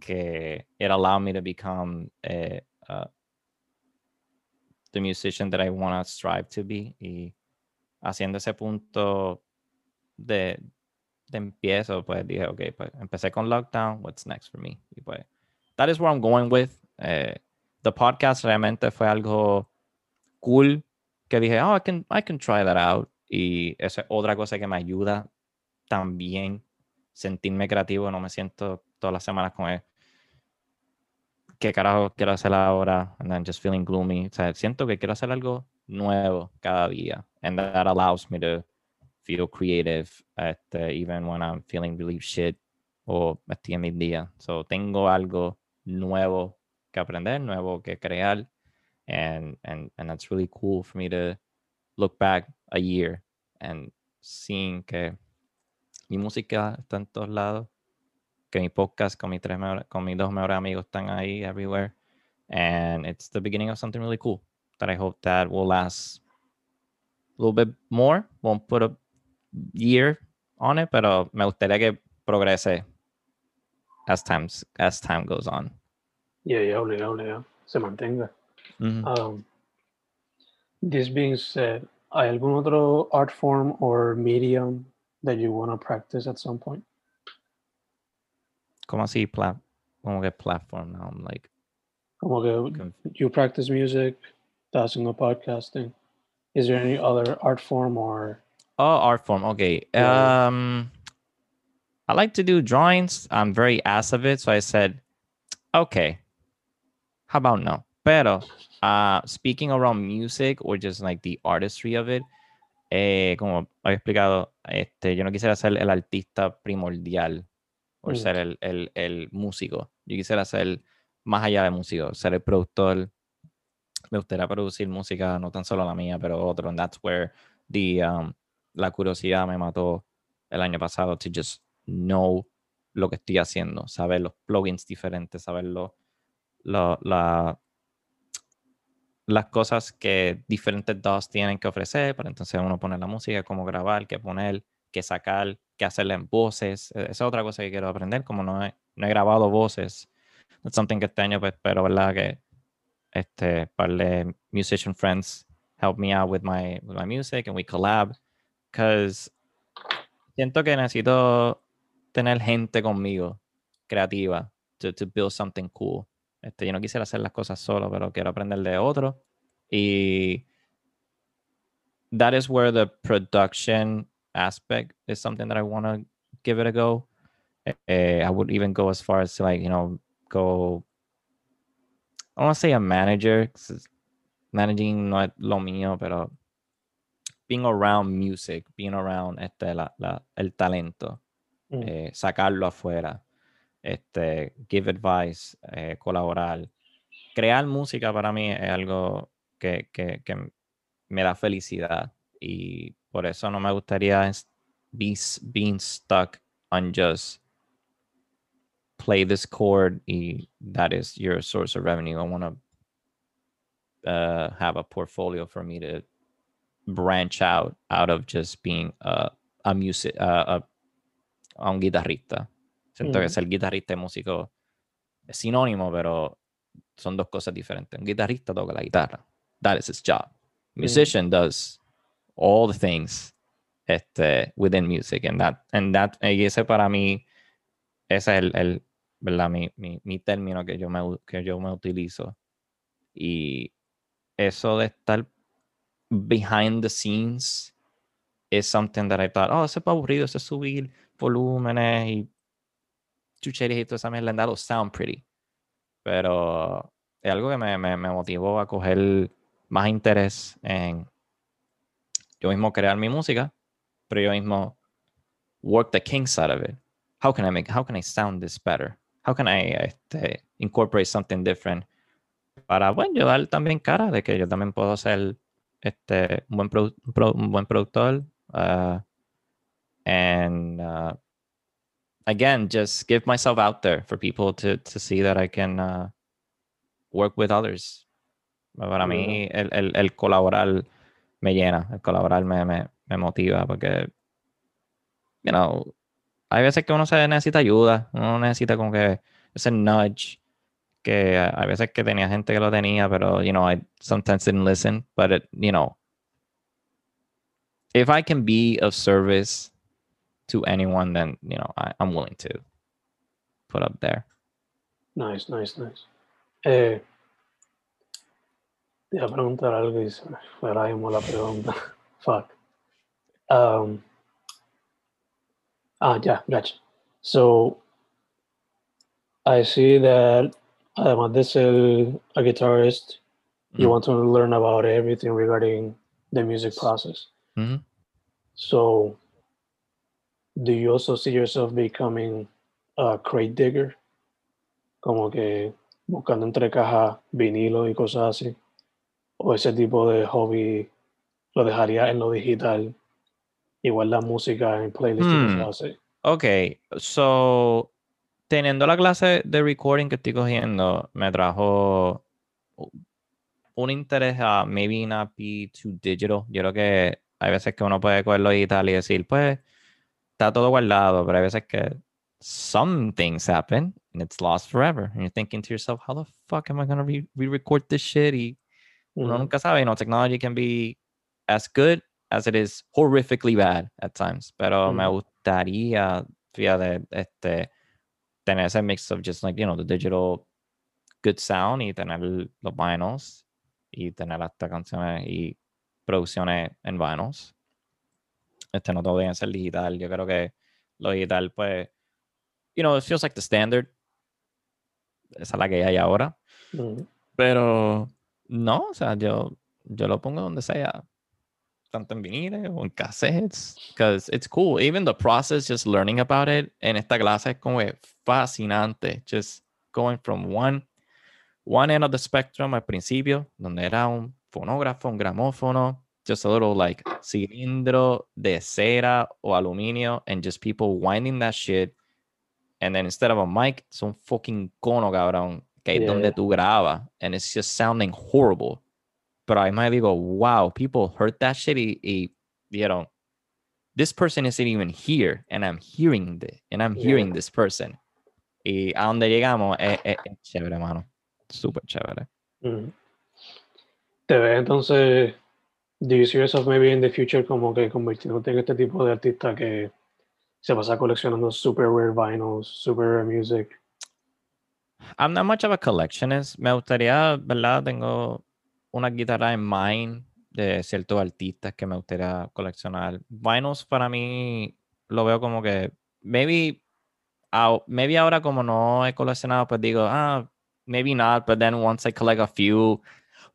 que it allowed me to become a, uh, the musician that I want to strive to be. Y haciendo ese punto de, de empiezo, pues dije, ok, pues empecé con lockdown, what's next for me? Y pues, that is where I'm going with. Eh, the podcast realmente fue algo cool que dije, oh, I can, I can try that out. Y esa es otra cosa que me ayuda también sentirme creativo. No me siento todas las semanas con él. ¿Qué carajo quiero hacer ahora? And then just feeling gloomy. O sea, siento que quiero hacer algo nuevo cada día. And that allows me to feel creative este, even when I'm feeling really shit o estoy en mi día. So, tengo algo nuevo que aprender, nuevo que crear. And, and, and that's really cool for me to look back a year and seeing que mi música está en todos lados, que mi podcast con, mis tres mejor- con mis dos mejores amigos están ahí everywhere. And it's the beginning of something really cool that I hope that will last a little bit more. Won't put a year on it, pero me gustaría que progrese as times as time goes on. Yeah, yeah, obligado, obligado. Se mantenga. Mhm. Um, this being said, ¿hay algún otro art form or medium that you want to practice at some point? Como así, pla- como que platform now. I'm like, Como que conf- you practice music, estás haciendo podcasting. Is there any other art form or Oh, art form. Okay. Yeah. Um, I like to do drawings. I'm very ass of it, so I said, okay. How about no? Pero, uh, speaking around music or just like the artistry of it, eh, como había explicado, este, yo no quisiera ser el artista primordial o Mm. ser el, el, el músico. Yo quisiera ser más allá de músico, ser el productor. Me gustaría producir música, no tan solo la mía, pero otro. And that's where the, um, la curiosidad me mató el año pasado to just know lo que estoy haciendo, saber los plugins diferentes, saber lo, lo- la, las cosas que diferentes DAWs tienen que ofrecer para entonces uno poner la música, cómo grabar, qué poner, qué sacar, qué hacerle en voces. E- Esa es otra cosa que quiero aprender, como no he, no he grabado voces. That's something que este año pues espero, ¿verdad? Que este, par de musician friends help me out with my, with my music and we collab. Because siento que necesito tener gente conmigo creativa to, to build something cool. Este, yo no quisiera hacer las cosas solo, pero quiero aprender de otro. Y that is where the production aspect is something that I want to give it a go. Uh, I would even go as far as to like, you know, go. I don't want to say a manager, managing no es lo mío, pero being around music, being around este, la, la, el talento, Mm. eh, sacarlo afuera, este, give advice, eh, colaborar. Crear música para mí es algo que, me da felicidad y por eso no me gustaría be, being stuck on just play this chord y that is your source of revenue. I want to uh, have a portfolio for me to branch out out of just being a, a music uh, guitarrista. Siento que Ujú. ser guitarrista y músico es sinónimo, pero son dos cosas diferentes. Un guitarrista toca la guitarra. That is his job. Musician does all the things este, within music. And that, and that, y ese para mí, ese es el, el ¿verdad? Mi, mi, mi término que yo, me, que yo me utilizo. Y eso de estar behind the scenes is something that I thought, oh, eso es aburrido, eso es subir volúmenes y chucherías y toda esa mierda, and that'll sound pretty. Pero es algo que me, me, me motivó a coger más interés en yo mismo crear mi música, pero yo mismo work the king side of it. How can I make, how can I sound this better? How can I este, incorporate something different? Para, bueno, yo dar también cara de que yo también puedo ser este, un, buen produ- un pro- un buen productor. uh, and uh, again, just give myself out there for people to, to see that I can uh, work with others. Para mí, el, el, el colaborar me llena, el colaborar me, me, me motiva porque, you know, hay veces que uno se necesita ayuda, uno necesita como que ese nudge, que uh, hay veces que tenía gente que lo tenía, pero, you know, I sometimes didn't listen, but, it, you know, if I can be of service to anyone, then, you know, I, I'm willing to put up there. Nice, nice, nice. Eh, te iba a preguntar algo y se me fue ahora mismo la pregunta. *laughs* Fuck. Um, ah, yeah, gotcha. So, I see that además de ser a guitarist, you Mm. want to learn about everything regarding the music process. Mhm. So, do you also see yourself becoming a crate digger? Como que buscando entre cajas vinilo y cosas así. O ese tipo de hobby lo dejaría en lo digital. Igual la música en playlist y Hmm. cosas así. Ok, so teniendo la clase de recording que estoy cogiendo, me trajo un interés a maybe not be too digital. Yo creo que hay veces que uno puede cogerlo digital y decir, pues, está todo guardado, pero hay veces que some things happen and it's lost forever. And you're thinking to yourself, how the fuck am I going to re- re-record this shit? Y uno nunca sabe, you know, technology can be as good as it is horrifically bad at times. Pero me Ujú. gustaría, fíjate, este, tener ese mix of just like, you know, the digital good sound y tener los vinyls y tener hasta canciones y producciones en vinyls. Este no todo debe ser digital. Yo creo que lo digital, pues, you know, it feels like the standard. Esa es la que hay ahora. Ujú. Pero no, o sea, yo, yo lo pongo donde sea, tanto en viniles o en cassettes, because it's cool. Even the process, just learning about it en esta clase es como fascinante. Just going from one, one end of the spectrum al principio, donde era un fonógrafo, un gramófono, just a little like cilindro de cera o aluminio, and just people winding that shit. And then instead of a mic, it's un fucking cono, cabrón, que es Yeah, donde yeah. tú grabas, and it's just sounding horrible. Pero ahí me digo, wow, people heard that shit y, y this person isn't even here, and I'm hearing this, and I'm Yeah. hearing this person. Y a donde llegamos es, es- es chévere, mano. Súper chévere. Te ves entonces, do you see yourself maybe in the future como que convirtiéndote en este tipo de artista que se pasa coleccionando super rare vinyls, super rare music? I'm not much of a collectionist. Me gustaría, ¿verdad? Tengo una guitarra en mind de ciertos artistas que me gustaría coleccionar. Vinyls para mí lo veo como que maybe, maybe ahora como no he coleccionado, pues digo, ah, maybe not, but then once I collect a few,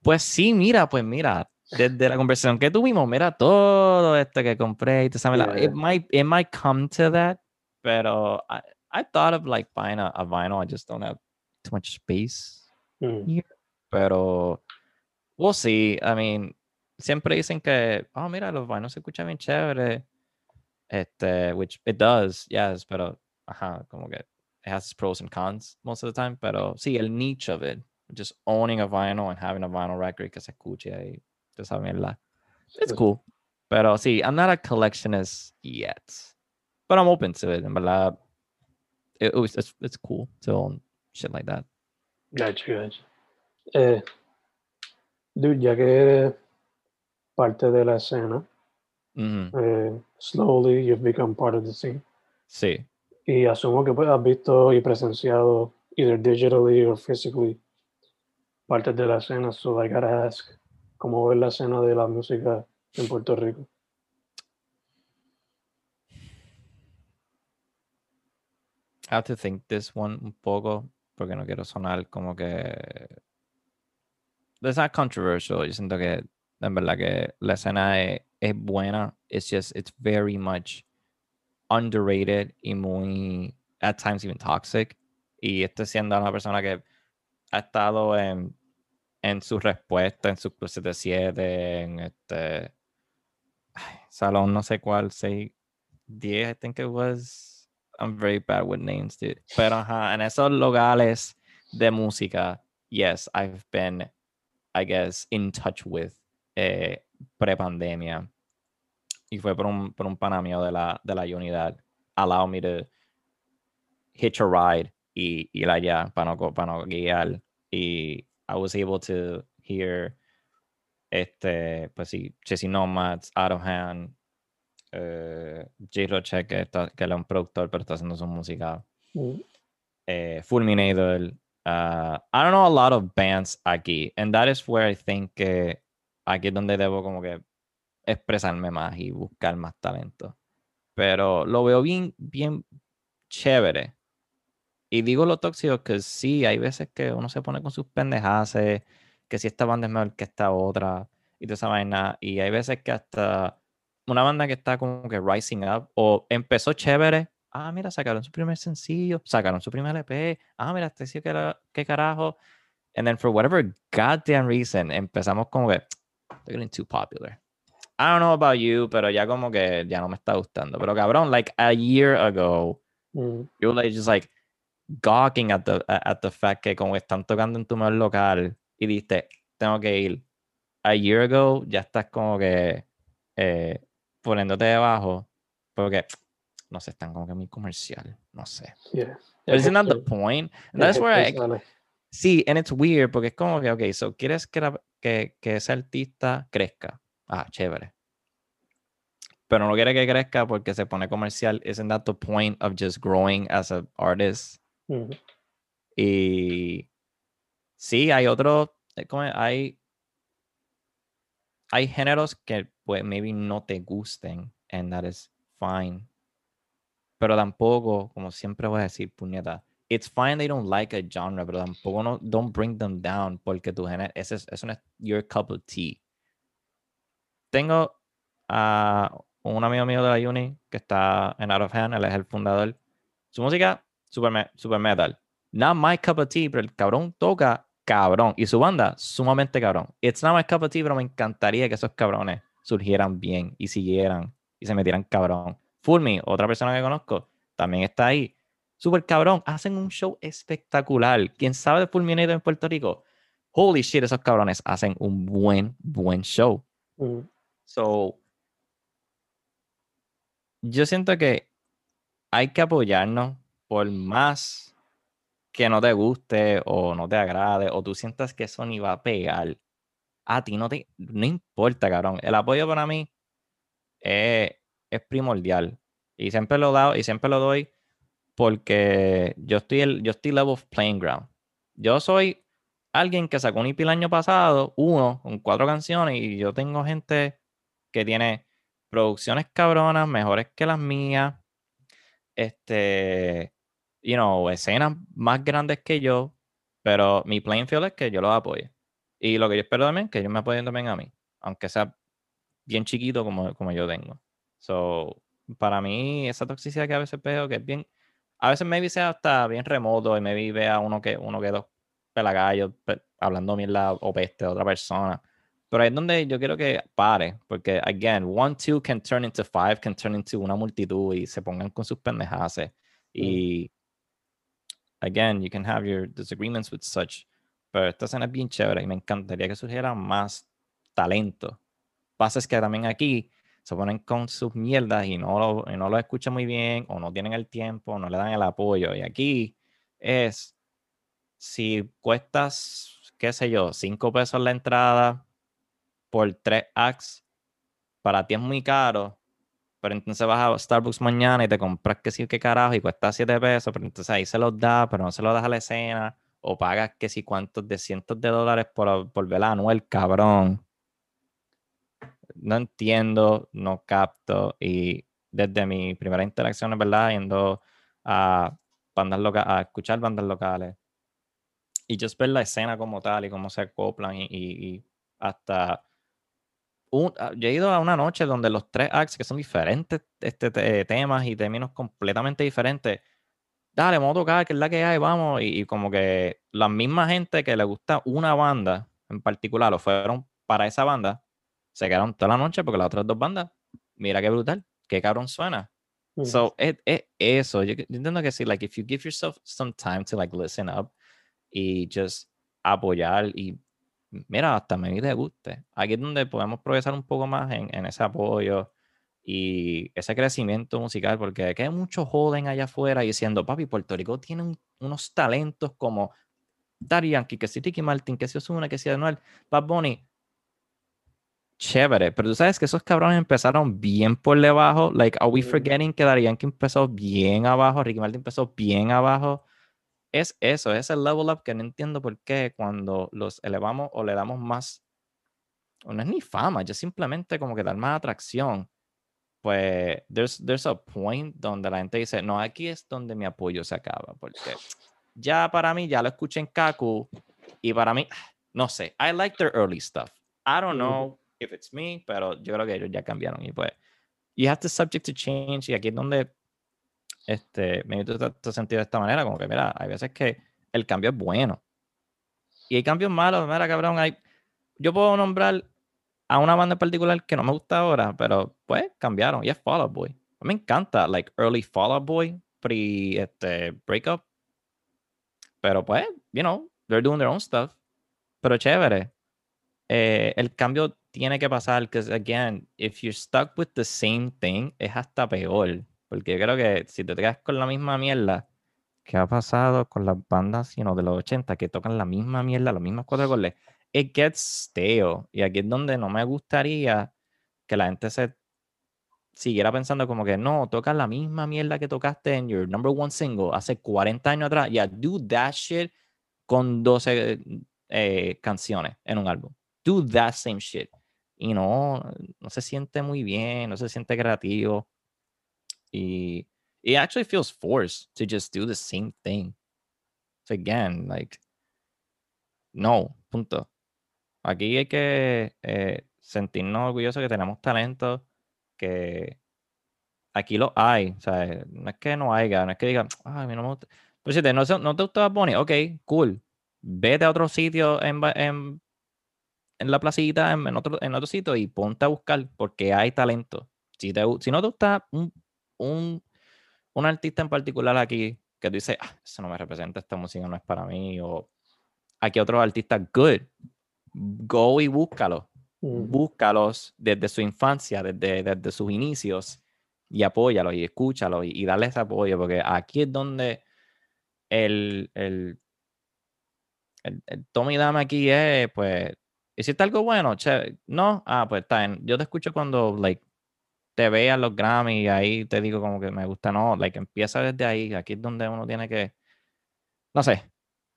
pues sí, mira, pues mira, desde la conversación que tuvimos, mira todo esto que compré y te sabes, Yeah. it might it might come to that, pero I, I thought of like buying a, a vinyl, I just don't have too much space. Mm. Pero we'll see. I mean, siempre dicen que, oh, mira, los vinyls se escuchan bien chévere. Este, which it does, yes, pero, ajá, como que it has its pros and cons most of the time. Pero sí, el niche of it, just owning a vinyl and having a vinyl record que se escuche ahí, tú sabes, la. It's Sí. cool. Pero sí, I'm not a collectionist yet. But I'm open to it. En verdad, it, was, it's, it's cool to own shit like that. Gotcha, gotcha. Eh, dude, ya que eres parte de la escena, Mhm. eh, slowly you've become part of the scene. Sí. Y asumo que has visto y presenciado, either digitally or physically, partes de la escena. So I gotta ask, ¿cómo ves la escena de la música en Puerto Rico? I have to think this one un poco porque no quiero sonar como que it's not controversial. Yo siento que en verdad que la escena es, es buena. It's just it's very much underrated y muy at times even toxic. Y estoy siendo una persona que ha estado en, en su respuesta en su Club de 7, en este salón no sé cuál, 6, 10, I think it was. I'm very bad with names, dude. Pero ajá, en esos locales de música, yes, I've been, I guess, in touch with eh, pre-pandemia. Y fue por un, por un pana mío de la, de la unidad. Allow me to hitch a ride y ir allá para no, para no guiar. Y I was able to hear este, pues sí, Nomads, Out of Hand, eh, J. Roche, que, está- que él es un productor, pero está haciendo su música. Mm, eh, Fulminator. uh, I don't know a lot of bands aquí. And that is where I think que aquí es donde debo como que expresarme más y buscar más talento. Pero lo veo bien, bien chévere. Y digo lo tóxico que sí, hay veces que uno se pone con sus pendejaces, que si esta banda es mejor que esta otra, y toda esa vaina. Y hay veces que hasta una banda que está como que rising up, o empezó chévere, ah, mira, sacaron su primer sencillo, sacaron su primer EP, ah, mira, este sí que era- qué carajo. And then for whatever goddamn reason, empezamos como que, they're getting too popular. I don't know about you, pero ya como que ya no me está gustando. Pero cabrón, like a year ago, mm, you were like just like gawking at the at the fact que como están tocando en tu mejor local y dijiste tengo que ir. A year ago ya estás como que eh, poniéndote debajo porque *tsk* no sé están como que muy comercial no sé. Yeah. But isn't that the *laughs* point and that's where I, sí and it's weird porque es como que okay so quieres que, la- que, que ese artista crezca. Ah chévere. Pero no quiere que crezca porque se pone comercial. Isn't that the point of just growing as an artist Y sí, hay otros, eh, hay, hay géneros que pues maybe no te gusten, and that is fine. Pero tampoco, como siempre voy a decir, puñeta, it's fine they don't like a genre, pero tampoco no, don't bring them down porque tu género, ese es, eso your cup of tea. Tengo a un amigo mío de la uni que está en Out of Hand, él es el fundador. Su música, super, super metal. Not my cup of tea, pero el cabrón toca cabrón. Y su banda, sumamente cabrón. It's not my cup of tea, pero me encantaría que esos cabrones surgieran bien y siguieran y se metieran cabrón. Full Me, otra persona que conozco, también está ahí. Super cabrón. Hacen un show espectacular. ¿Quién sabe de Fulminator en Puerto Rico? Holy shit, esos cabrones hacen un buen, buen show. mm, So, yo siento que hay que apoyarnos por más que no te guste o no te agrade o tú sientas que eso ni va a pegar. A ti no te no importa, cabrón. El apoyo para mí es, primordial y siempre lo dado y siempre lo doy porque yo estoy el, yo estoy level playing ground. yo soy alguien que sacó un EP el año pasado, uno, con cuatro canciones, y yo tengo gente que tiene producciones cabronas, mejores que las mías, este, you know, escenas más grandes que yo, pero mi playing field es que yo los apoye. Y lo que yo espero también es que ellos me apoyen también a mí, aunque sea bien chiquito como, como yo tengo. So, para mí, esa toxicidad que a veces veo, que es bien, a veces maybe sea hasta bien remoto y maybe vea uno que, uno que dos pelagallos hablando mierda o peste a otra persona. Pero ahí es donde yo quiero que pare, porque, again, one, two can turn into five, can turn into una multitud y se pongan con sus pendejadas. Mm. Y, again, you can have your disagreements with such, pero esta escena es bien chévere y me encantaría que surgiera más talento. Pasa es que también aquí se ponen con sus mierdas y no lo, y no lo escuchan muy bien, o no tienen el tiempo, no le dan el apoyo. Y aquí es, si cuestas, qué sé yo, cinco pesos la entrada, por tres acts, para ti es muy caro, pero entonces vas a Starbucks mañana y te compras que sí, qué carajo, y cuesta siete pesos, pero entonces ahí se los da, pero no se los das a la escena, o pagas que si cuántos de cientos de dólares por, por ver a Anuel, cabrón. No entiendo, no capto, y desde mi primera interacción, ¿verdad? Yendo a bandas locales, a escuchar bandas locales, y just ver la escena como tal y cómo se acoplan y hasta Ah, yo he ido a una noche donde los tres acts, que son diferentes este, temas y términos completamente diferentes, dale, vamos a tocar, que es la que hay, vamos. Y, como que la misma gente que le gusta una banda en particular, o fueron para esa banda, se quedaron toda la noche porque las otras dos bandas, mira qué brutal, qué cabrón suena. So, es, eso. Yo, yo, entiendo que sí, like, if you give yourself some time to, like, listen up y just apoyar y mira, hasta me te guste. Aquí es donde podemos progresar un poco más en, en ese apoyo y ese crecimiento musical, porque hay mucho joven allá afuera diciendo, papi, Puerto Rico tiene unos talentos como Daddy Yankee, que si Ricky Martin, que si Osuna, que si Anuel, Bad Bunny. Chévere, pero tú sabes que esos cabrones empezaron bien por debajo. Like, are we forgetting que Daddy Yankee empezó bien abajo, Ricky Martin empezó bien abajo? Es eso, es el level up que no entiendo por qué cuando los elevamos o le damos más, no es ni fama, ya simplemente como que dar más atracción, pues there's, there's a point donde la gente dice, no, aquí es donde mi apoyo se acaba, porque ya para mí, ya lo escuché en Kaku y para mí, no sé, I like their early stuff. I don't know if it's me, pero yo creo que ellos ya cambiaron y pues, you have to subject to change y aquí es donde este, me he este sentido de esta manera, como que, mira, hay veces que el cambio es bueno. Y hay cambios malos, mira, cabrón, hay... Yo puedo nombrar a una banda en particular que no me gusta ahora, pero pues cambiaron, y es Fall Out Boy. A mí me encanta, like, early Fall Out Boy, pre, este, breakup. Pero pues, you know, they're doing their own stuff. Pero chévere. Eh, el cambio tiene que pasar, because again, if you're stuck with the same thing, es hasta peor. Porque yo creo que si te quedas con la misma mierda, ¿qué ha pasado con las bandas you de los 80 que tocan la misma mierda, los mismos cuatro goles? It gets stale. Y aquí es donde no me gustaría que la gente se siguiera pensando como que no, tocas la misma mierda que tocaste en your number one single hace 40 años atrás. Yeah, do that shit con 12 eh, canciones en un álbum. Do that same shit. Y no, no se siente muy bien, no se siente creativo. Y it actually feels forced to just do the same thing. So again, like, no, punto. Aquí hay que eh, sentirnos orgullosos que tenemos talento, que aquí lo hay. O sea, no es que no haya, no es que digan, ay, a mí no me gusta. Pero si te, no, no te gusta Bonnie, ok, cool. Vete a otro sitio en, en, en la placita, en, otro, en otro sitio y ponte a buscar porque hay talento. Si, te, si no te gusta un un, un artista en particular aquí que tú dices, ah, eso no me representa, esta música no es para mí, o aquí otro artista good, go y búscalo. Búscalos desde su infancia, desde, desde sus inicios, y apóyalos y escúchalos y, y dale ese apoyo, porque aquí es donde el, el, el, el toma y dame aquí es, pues, ¿hiciste algo bueno? Che, no, ah, pues está bien. Yo te escucho cuando, like, te vean los Grammy y ahí te digo como que me gusta, no, like empieza desde ahí, aquí es donde uno tiene que, no sé,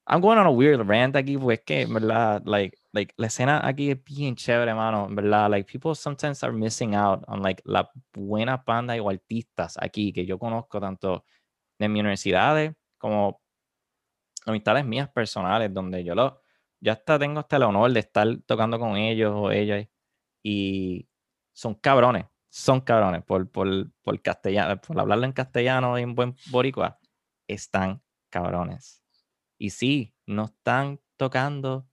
I'm going on a weird rant aquí, porque es que, en verdad, like, like, la escena aquí es bien chévere, mano, en verdad, like, people sometimes are missing out on, like, la buena banda o artistas aquí que yo conozco tanto de mi universidades como amistades mías personales, donde yo lo, ya hasta tengo hasta el honor de estar tocando con ellos o ellas y son cabrones, son cabrones por, por, por castellano, por hablarlo en castellano y en buen boricua, están cabrones. Y sí, no están tocando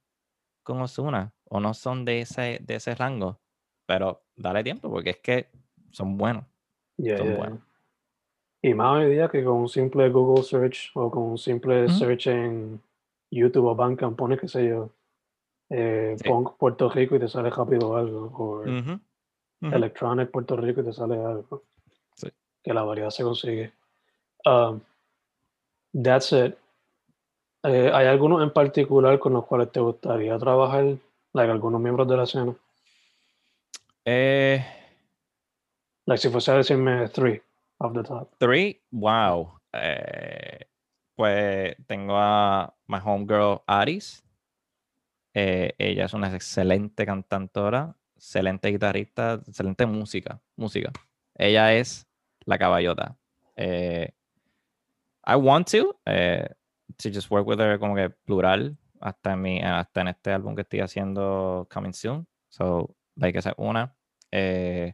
con Osuna o no son de ese, de ese rango, pero dale tiempo porque es que son buenos. Yeah, Son yeah, buenos. Y más hoy día que con un simple Google search o con un simple search en YouTube o Bandcamp, pone, qué sé yo, eh, Sí. Puerto Rico y te sale rápido algo, o Ujú. electronic Puerto Rico y te sale algo. Sí. Que la variedad se consigue. Um, that's it. Eh, ¿Hay algunos en particular con los cuales te gustaría trabajar? Like algunos miembros de la escena. Eh, Like si fuese a decirme three off the top. Three, wow. Eh, pues tengo a my homegirl Aris. Eh, ella es una excelente cantantora, excelente guitarrista, excelente música, música. Ella es la caballota. Eh, I want to, eh, to just work with her como que plural hasta en, mi, hasta en este álbum que estoy haciendo coming soon. So, like esa es una. Eh,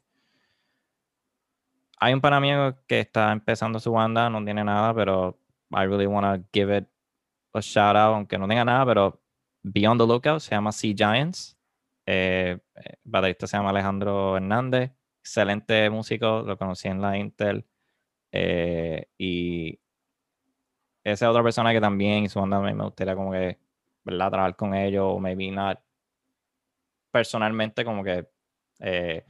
hay un pana que está empezando su banda, no tiene nada, pero I really want to give it a shout out, aunque no tenga nada, pero be on the lookout, se llama Sea Giants. Eh, eh, baterista se llama Alejandro Hernández, excelente músico, lo conocí en la Intel. eh, y esa es otra persona que también y su banda me gustaría como que, ¿verdad? Trabajar con ellos, o maybe not personalmente, como que eh,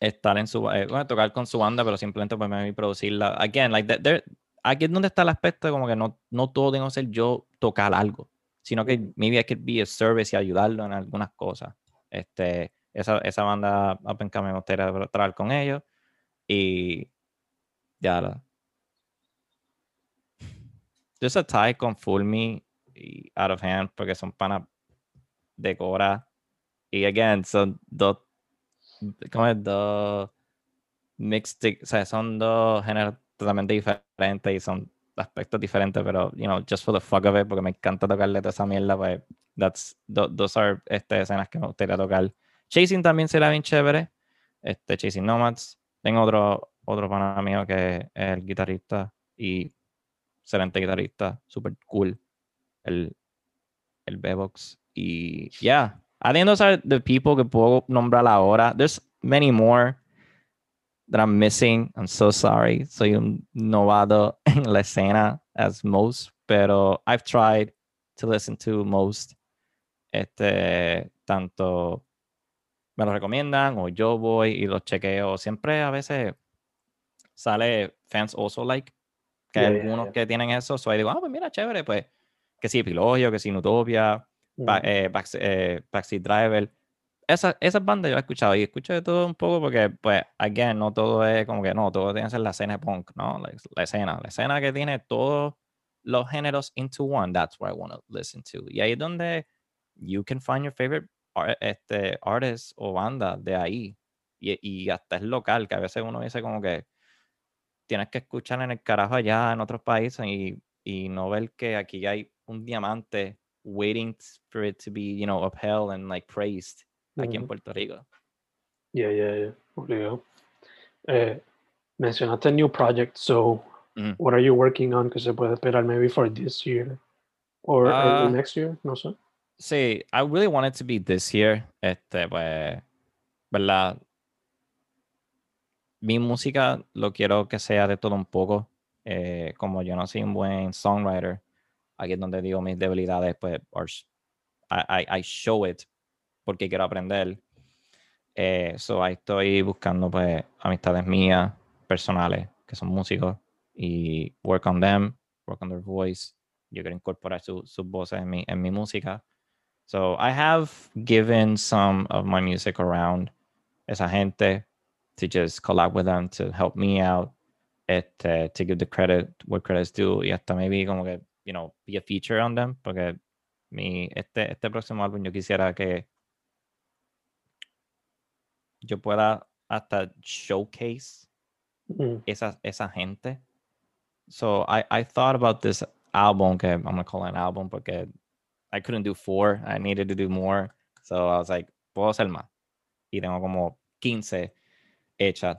estar en su eh, bueno, tocar con su banda, pero simplemente pues maybe producirla. Again, like there- aquí es donde está el aspecto de como que no, no todo tengo que ser yo tocar algo, sino que maybe I could be a service y ayudarlo en algunas cosas. Este, esa, esa banda Up and Coming me gustaría tra- trabajar con ellos y ya la- Just a tie con Full Me y Out of Hand porque son panas de y again son dos como es dos mixed o sea son dos géneros totalmente diferentes y son aspectos diferentes pero you know just for the fuck of it porque me encanta tocarle toda esa mierda pues that's tho- those are este, escenas que me gustaría tocar. Chasing también será bien chévere. Este Chasing Nomads. Tengo otro otro pana mío que es el guitarrista y excelente guitarrista super cool. El el Bebox y yeah. I think those are the people que puedo nombrar ahora. There's many more that I'm missing. I'm so sorry. Soy un novato en *laughs* la escena as most pero I've tried to listen to most este tanto me lo recomiendan o yo voy y los chequeo siempre a veces sale fans also like que hay Yeah, yeah, algunos yeah. que tienen eso so ahí digo ah pues mira chévere pues que si Epilogio que si Nutopia Ujú. eh, Back- eh, Backseat Driver. Esa, esas bandas yo he escuchado y escucho de todo un poco porque, pues, again, no todo es como que no, todo tiene que ser la escena punk, ¿no? La, la escena, la escena que tiene todos los géneros into one, that's what I want to listen to. Y ahí es donde you can find your favorite ar- este, artist o banda de ahí. Y, y hasta es local, que a veces uno dice como que tienes que escuchar en el carajo allá en otros países y, y no ver que aquí hay un diamante waiting for it to be, you know, upheld and like praised aquí en Ujú. Puerto Rico. Yeah, yeah, yeah. Obligado. Eh, mencionaste new project, so what are you working on que se puede esperar maybe for this year or Ah. next year? No sé. Sí, I really want it to be this year. Este, pues, ¿verdad? Mi música lo quiero que sea de todo un poco. Eh, como yo no soy un buen songwriter, aquí es donde digo mis debilidades, pues, or I, I- I show it porque quiero aprender. Eh, so ahí estoy buscando, pues, amistades mías, personales, que son músicos, y work on them, work on their voice. Yo quiero incorporar su- sus voces en mi, en mi música. So I have given some of my music around esa gente to just collab with them to help me out, este, to give the credit where credit's due, y hasta maybe como que, you know, be a feature on them, porque mi, este, este próximo álbum yo quisiera que yo pueda hasta showcase Mm. esa, esa gente. So I, I thought about this album, que I'm gonna call it an album porque I couldn't do four, I needed to do more. So I was like, puedo hacer más. Y tengo como 15 hechas.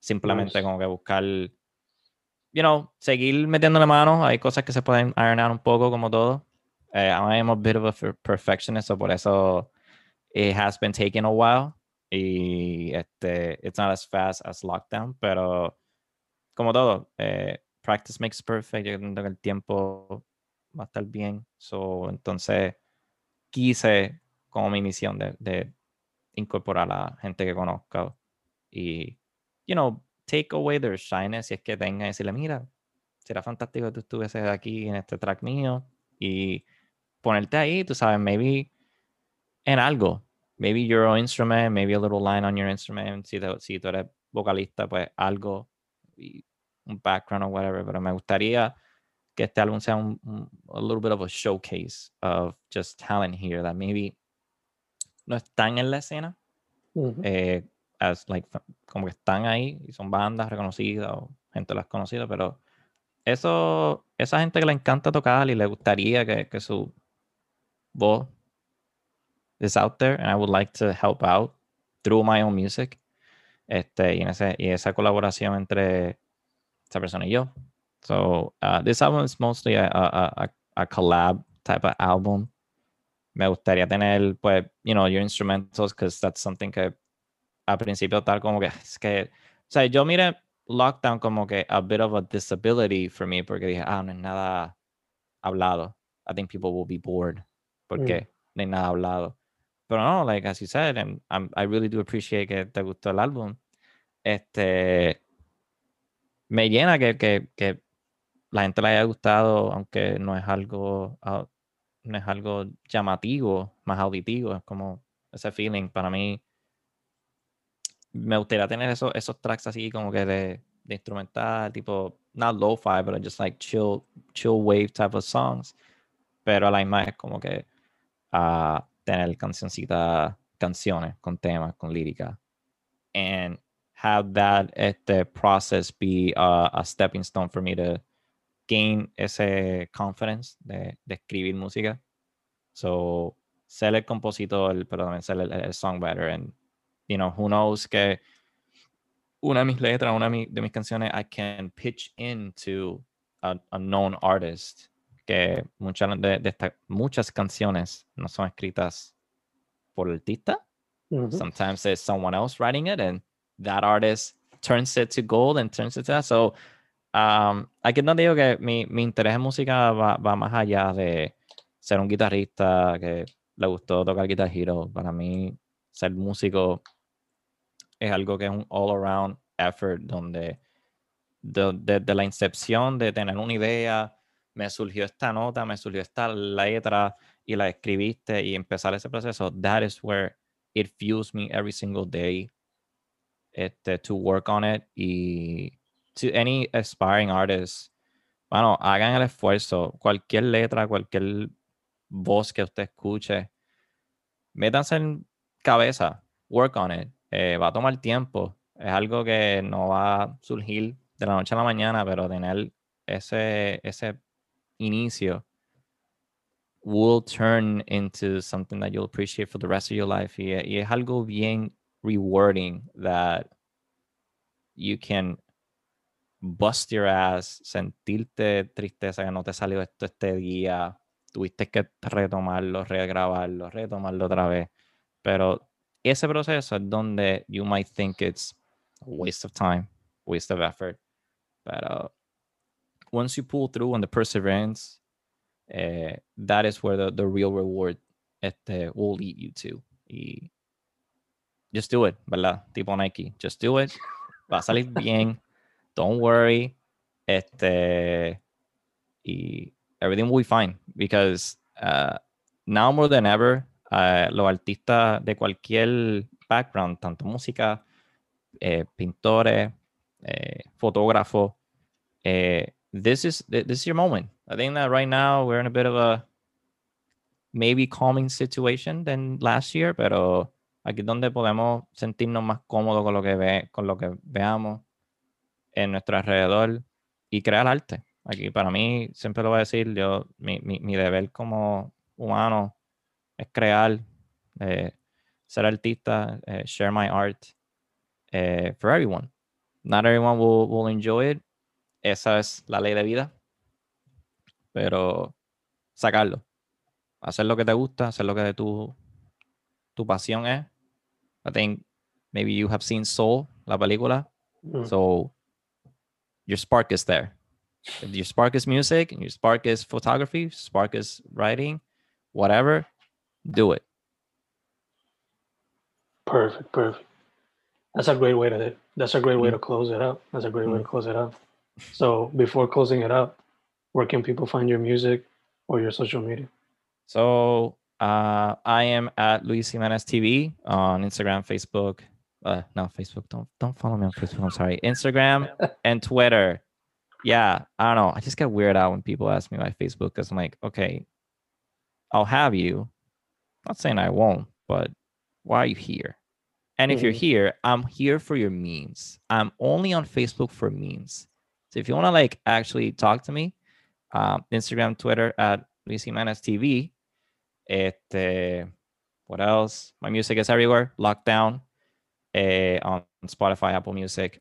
Simplemente Nice. como que buscar, you know, seguir metiéndole mano. Hay cosas que se pueden iron out un poco, como todo. Eh, I am a bit of a per- perfectionist, so por eso it has been taking a while. Y este, it's not as fast as lockdown, pero como todo, eh, practice makes perfect. Yo entiendo que el tiempo va a estar bien. So, entonces, quise como mi misión de, de incorporar a la gente que conozco y, you know, take away their shyness si es que tengan y decirle, mira, será fantástico que tú estuvieses aquí en este track mío y ponerte ahí, tú sabes, maybe en algo, maybe your own instrument, maybe a little line on your instrument, si, te- si tú eres vocalista, pues algo, un background o whatever, pero me gustaría que este álbum sea un, un- a little bit of a showcase of just talent here that maybe no están en la escena, eh, as like como que están ahí y son bandas reconocidas o gente las conocida, pero eso, esa gente que le encanta tocar y le gustaría que, que su voz is out there and I would like to help out through my own music. Este, y, en ese, y esa colaboración entre esa persona y yo. So uh, this album is mostly a, a, a, a collab type of album. Me gustaría tener, pues, you know, your instrumentals, because that's something que al principio tal como que es que, o sea, yo miré Lockdown como que a bit of a disability for me, porque dije, ah, no es nada hablado. I think people will be bored porque no hay nada hablado. Pero no, like as you said, and I'm, I really do appreciate que te gustó el álbum. Este me llena que, que, que la gente le haya gustado, aunque no es algo ah, no es algo llamativo, más auditivo, es como ese feeling para mí. Me gustaría tener esos, esos tracks así como que de, de instrumental, tipo, not lo-fi, pero just like chill, chill wave type of songs. Pero a la es como que a tener cancioncitas, canciones con temas, con lírica. And have that este process be a, stepping stone for me to gain ese confidence de, de escribir música. So, ser el compositor, también ser el, el songwriter. And, you know, who knows que una de mis letras, una de, mi- de mis canciones, I can pitch into a known artist. Que muchas de, de estas, muchas canciones no son escritas por el artista. Sometimes it's someone else writing it, and that artist turns it to gold and turns it to that. So, um, aquí donde digo que mi, mi interés en música va, va más allá de ser un guitarrista que le gustó tocar Guitar Hero. Para mí, ser músico es algo que es un all around effort donde de- desde la incepción de tener una idea, me surgió esta nota, me surgió esta letra y la escribiste y empezar ese proceso, that is where it fuels me every single day este, to work on it y to any aspiring artist, bueno, hagan el esfuerzo, cualquier letra, cualquier voz que usted escuche, métanse en cabeza, work on it, eh, va a tomar tiempo, es algo que no va a surgir de la noche a la mañana, pero tener ese, ese inicio will turn into something that you'll appreciate for the rest of your life. Y, y es algo bien rewarding that you can bust your ass, sentirte tristeza que no te salió esto este día, tuviste que retomarlo, regrabarlo, retomarlo otra vez. Pero ese proceso es donde you might think it's a waste of time, waste of effort. Pero once you pull through and the perseverance, eh, that is where the, the real reward este, will lead you to. Y just do it, ¿verdad? Tipo Nike, just do it. Va a salir bien. *laughs* Don't worry. Este, y everything will be fine because uh, now more than ever, uh, los artistas de cualquier background, tanto música, eh, pintores, eh, fotógrafos, eh, this is th- this is your moment. I think that right now we're in a bit of a maybe calming situation than last year, pero aquí donde podemos sentirnos más cómodos con lo que ve, con lo que veamos en nuestro alrededor y crear arte. Aquí para mí, siempre lo voy a decir, yo, mi, mi, mi deber como humano es crear, eh, ser artista, eh, share my art eh, for everyone. Not everyone will, will enjoy it. Esa es la ley de vida. Pero sacarlo. Hacer lo que te gusta, hacer lo que tu, tu pasión es. I think maybe you have seen Soul, la película. Mm. So your spark is there. If your spark is music and your spark is photography, spark is writing, whatever, do it. Perfect, perfect. That's a great way to that's a great way Mm. to close it out. That's a great way Mm. to close it out. So before closing it up, where can people find your music or your social media? So uh, I am at Luis Jimenez TV on Instagram, Facebook. Uh, no, Facebook. Don't don't follow me on Facebook. I'm sorry. Instagram *laughs* and Twitter. Yeah, I don't know. I just get weird out when people ask me my Facebook because I'm like, okay, I'll have you. Not saying I won't, but why are you here? And if you're Mhm. here, I'm here for your memes. I'm only on Facebook for memes. So if you want to like actually talk to me, um, Instagram, Twitter at Luis Jimenez TV. Este, what else? My music is everywhere. Lockdown eh, on Spotify, Apple Music,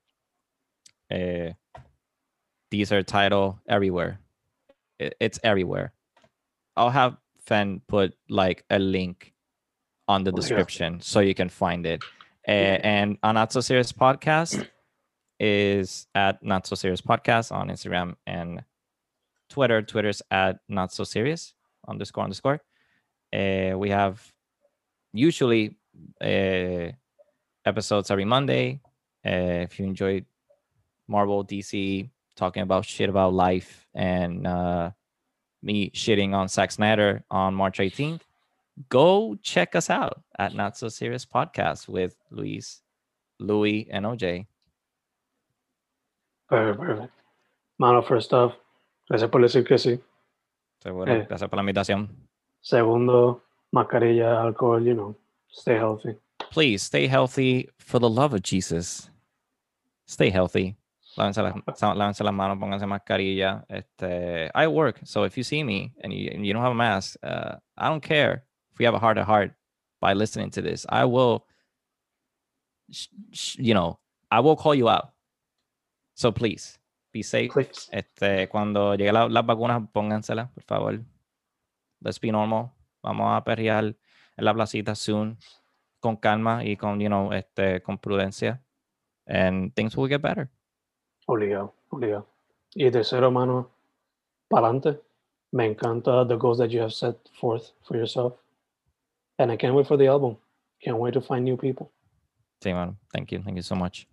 These are Title, everywhere. It- it's everywhere. I'll have Fen put like a link on the Oh, yeah. description so you can find it. Eh, and on Not So Serious Podcast is at Not So Serious Podcast on Instagram and Twitter. Twitter's at Not So Serious underscore underscore. Uh, we have usually uh, episodes every Monday. Uh, if you enjoyed Marvel, DC, talking about shit about life, and uh, me shitting on Zack Snyder on March 18th, go check us out at Not So Serious Podcast with Luis, Louis, and OJ. Perfect, perfect. Mano, first off, gracias por decir que sí. Seguro. Eh. Gracias por la invitación. Segundo, mascarilla, alcohol, you know, stay healthy. please stay healthy for the love of Jesus. Stay healthy. Lávense las, sa- lávense las manos, pónganse mascarilla. Este, I work, so if you see me and you, and you don't have a mask, uh, I don't care if we have a heart to heart by listening to this. I will, sh- sh- you know, I will call you out. So please be safe. Please. Este, cuando llegue la- las vacunas, pónganselas, por favor. Let's be normal. Vamos a perrear en la placita soon, con calma y con, you know, este, con prudencia. And things will get better. Obligado, obligado. Y tercero, mano, pa'lante. Me encanta the goals that you have set forth for yourself. And I can't wait for the album. Can't wait to find new people. Sí, man. Thank you. Thank you so much.